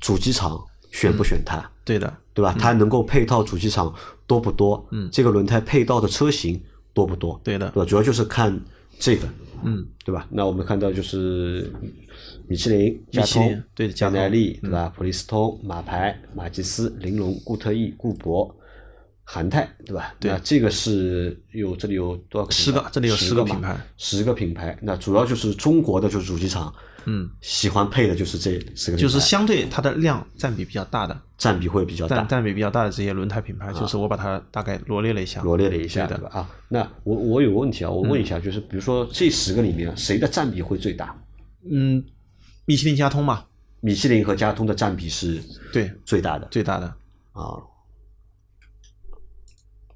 主机厂选不选它，对的，对吧？它能够配套主机厂多不多？嗯，这个轮胎配套的车型多不多？对的，对吧？主要就是看这个。嗯，对吧？那我们看到就是米其林、佳通、对佳耐力，对吧？普利司通、马牌、马吉斯、玲珑、固特异、固铂、韩泰，对吧？对，这个是有这里有多少个？十个，这里有十个品牌，十个品牌。那主要就是中国的，就是主机厂。嗯，喜欢配的就是这四个，就是相对它的量占比比较大的，占比会比较大，占比比较大的这些轮胎品牌，就是我把它大概罗列了一下，罗列了一下，对吧？啊，那我我有个问题啊，我问一下，就是比如说这十个里面谁的占比会最大？嗯，米其林、加通嘛，米其林和加通的占比是对。最大的，最大的。啊。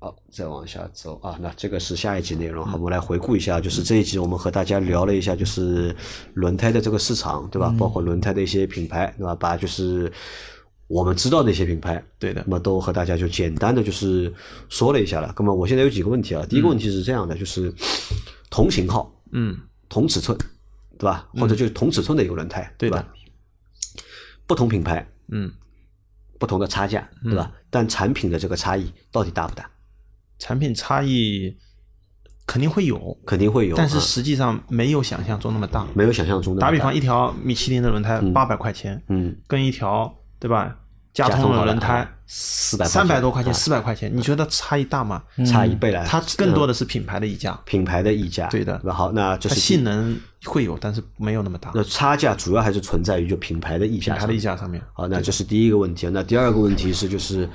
好，再往下走啊，那这个是下一集内容。好，我们来回顾一下，就是这一集我们和大家聊了一下，就是轮胎的这个市场，对吧？包括轮胎的一些品牌，对吧？把就是我们知道的一些品牌，对的，那么都和大家就简单的就是说了一下了。那么我现在有几个问题啊，第一个问题是这样的，就是同型号，嗯，同尺寸，对吧？或者就是同尺寸的一个轮胎，对吧？不同品牌，嗯，不同的差价，对吧？但产品的这个差异到底大不大？产品差异肯定会有，肯定会有，但是实际上没有想象中那么大。没有想象中的。打比方，一条米其林的轮胎八百块钱，嗯，跟一条对吧？佳通的轮胎四百三百多块钱，四百块钱，你觉得差异大吗？差一倍来。它更多的是品牌的溢价，品牌的溢价。对的。那好，那就是性能会有，但是没有那么大。那差价主要还是存在于就品牌的溢价，品牌的溢价上面。好，那这是第一个问题。那第二个问题是就是。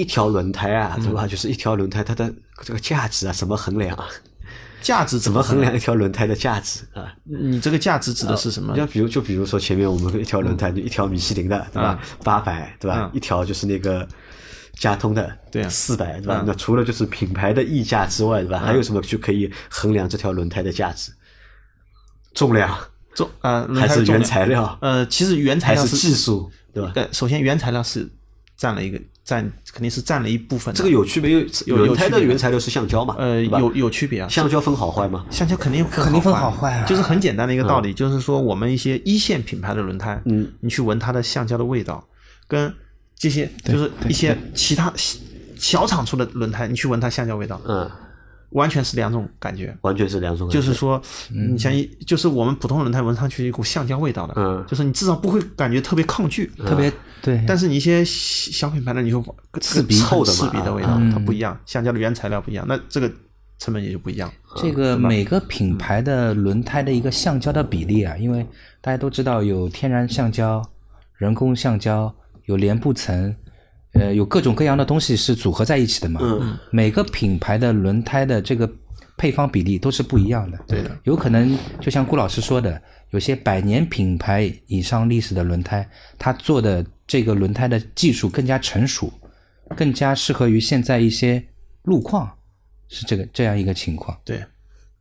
一条轮胎啊，对吧？就是一条轮胎，它的这个价值啊，怎么衡量？价值怎么衡量一条轮胎的价值啊？你这个价值指的是什么？要比如，就比如说前面我们一条轮胎，就一条米其林的，对吧？八百，对吧？一条就是那个佳通的，对，四百，对吧？那除了就是品牌的溢价之外，对吧？还有什么就可以衡量这条轮胎的价值？重量，重啊，还是原材料？呃，其实原材料是技术，对吧？对，首先原材料是。占了一个占，肯定是占了一部分。这个有区别，有轮胎的原材料是橡胶嘛？呃，有有区别啊。橡胶分好坏吗？橡胶肯定肯定分好坏啊。就是很简单的一个道理，就是说我们一些一线品牌的轮胎，嗯，你去闻它的橡胶的味道，跟这些就是一些其他小厂出的轮胎，你去闻它橡胶味道，嗯。完全是两种感觉，完全是两种。就是说，你像一，就是我们普通轮胎闻上去一股橡胶味道的，嗯，就是你至少不会感觉特别抗拒，特别对。但是你一些小品牌的，你就刺鼻、臭的、刺鼻的味道，它不一样，橡胶的原材料不一样，那这个成本也就不一样。这个每个品牌的轮胎的一个橡胶的比例啊，因为大家都知道有天然橡胶、人工橡胶、有帘布层。呃，有各种各样的东西是组合在一起的嘛？嗯，每个品牌的轮胎的这个配方比例都是不一样的。对的，有可能就像顾老师说的，有些百年品牌以上历史的轮胎，它做的这个轮胎的技术更加成熟，更加适合于现在一些路况，是这个这样一个情况。对，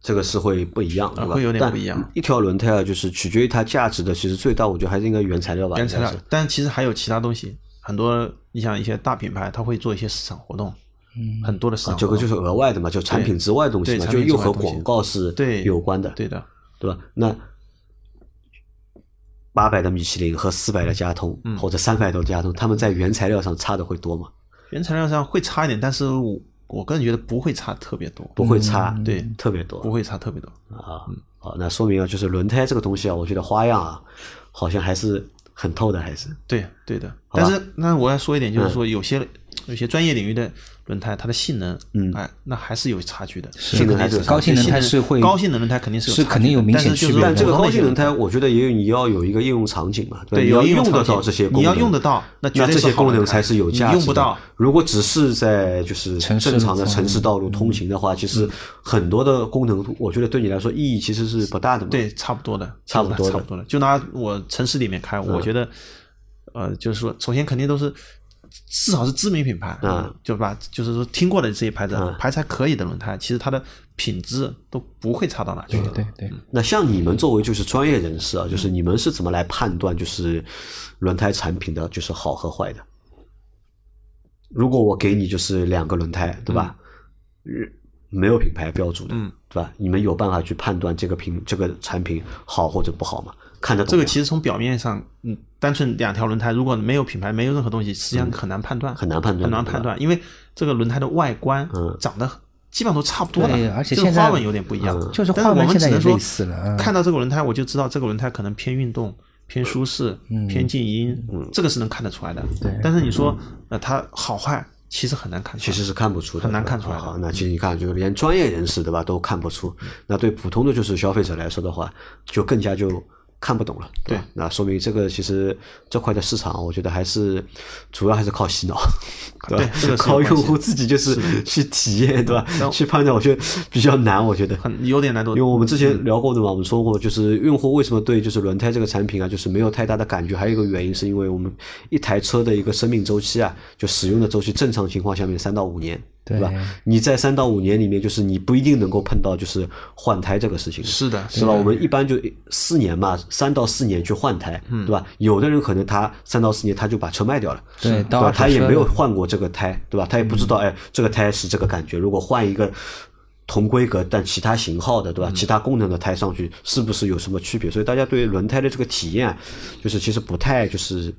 这个是会不一样，对吧？会有点不一样。一条轮胎啊，就是取决于它价值的，其实最大我觉得还是应该原材料吧。原材料，但其实还有其他东西。很多，你像一些大品牌，他会做一些市场活动，嗯，很多的市场，这个就是额外的嘛，就产品之外的东西嘛，就又和广告是对有关的，对的，对吧？那八百的米其林和四百的佳通，或者三百的佳通，他们在原材料上差的会多吗？原材料上会差一点，但是我我个人觉得不会差特别多，不会差，对，特别多，不会差特别多啊。好，那说明啊，就是轮胎这个东西啊，我觉得花样啊，好像还是。很透的还是。对对的，但是那我要说一点，就是说有些有些专业领域的轮胎，它的性能，嗯，哎，那还是有差距的。性能还是高性能胎是会高性能轮胎肯定是是肯定有明显区别。但这个高性能胎，我觉得也有你要有一个应用场景嘛，对，你要用得到这些，你要用得到，那这些功能才是有价值。用不到，如果只是在就是正常的城市道路通行的话，其实很多的功能，我觉得对你来说意义其实是不大的嘛。对，差不多的，差不多，差不多的。就拿我城市里面开，我觉得。呃，就是说，首先肯定都是至少是知名品牌，嗯，就把就是说听过的这些牌子，牌才可以的轮胎，其实它的品质都不会差到哪去。对对。那像你们作为就是专业人士啊，就是你们是怎么来判断就是轮胎产品的就是好和坏的？如果我给你就是两个轮胎，对吧？没有品牌标注的，嗯，对吧？你们有办法去判断这个品这个产品好或者不好吗？看得懂？这个其实从表面上，嗯，单纯两条轮胎，如果没有品牌，没有任何东西，实际上很难判断，很难判断，很难判断，因为这个轮胎的外观长得基本上都差不多的，而且花纹有点不一样，就是花纹现在也类似了。看到这个轮胎，我就知道这个轮胎可能偏运动、偏舒适、偏静音，这个是能看得出来的。对，但是你说，呃，它好坏？其实很难看，其实是看不出的，很难看出来。好，那其实你看，就是连专业人士对吧都看不出，那对普通的就是消费者来说的话，就更加就。看不懂了，对，那说明这个其实这块的市场，我觉得还是主要还是靠洗脑，对，靠用户自己就是去体验，对吧？去判断，我觉得比较难，我觉得很有点难度。因为我们之前聊过的嘛，我们说过，就是用户为什么对就是轮胎这个产品啊，就是没有太大的感觉，还有一个原因是因为我们一台车的一个生命周期啊，就使用的周期，正常情况下面三到五年。对吧？你在三到五年里面，就是你不一定能够碰到就是换胎这个事情。是的，是吧？我们一般就四年嘛，三到四年去换胎，对吧？有的人可能他三到四年他就把车卖掉了，对，吧？他也没有换过这个胎，对吧？他也不知道，哎，这个胎是这个感觉。如果换一个同规格但其他型号的，对吧？其他功能的胎上去，是不是有什么区别？所以大家对轮胎的这个体验，就是其实不太就是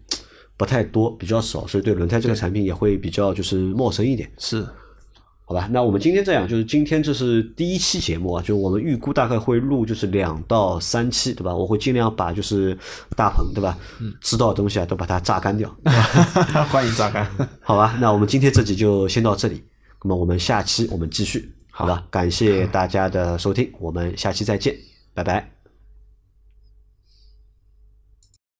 不太多，比较少，所以对轮胎这个产品也会比较就是陌生一点。是。好吧，那我们今天这样，就是今天这是第一期节目啊，就我们预估大概会录就是两到三期，对吧？我会尽量把就是大鹏，对吧？嗯，知道的东西啊都把它榨干掉。欢迎榨干。好吧，那我们今天这集就先到这里，那么我们下期我们继续，好吧？感谢大家的收听，我们下期再见，拜拜。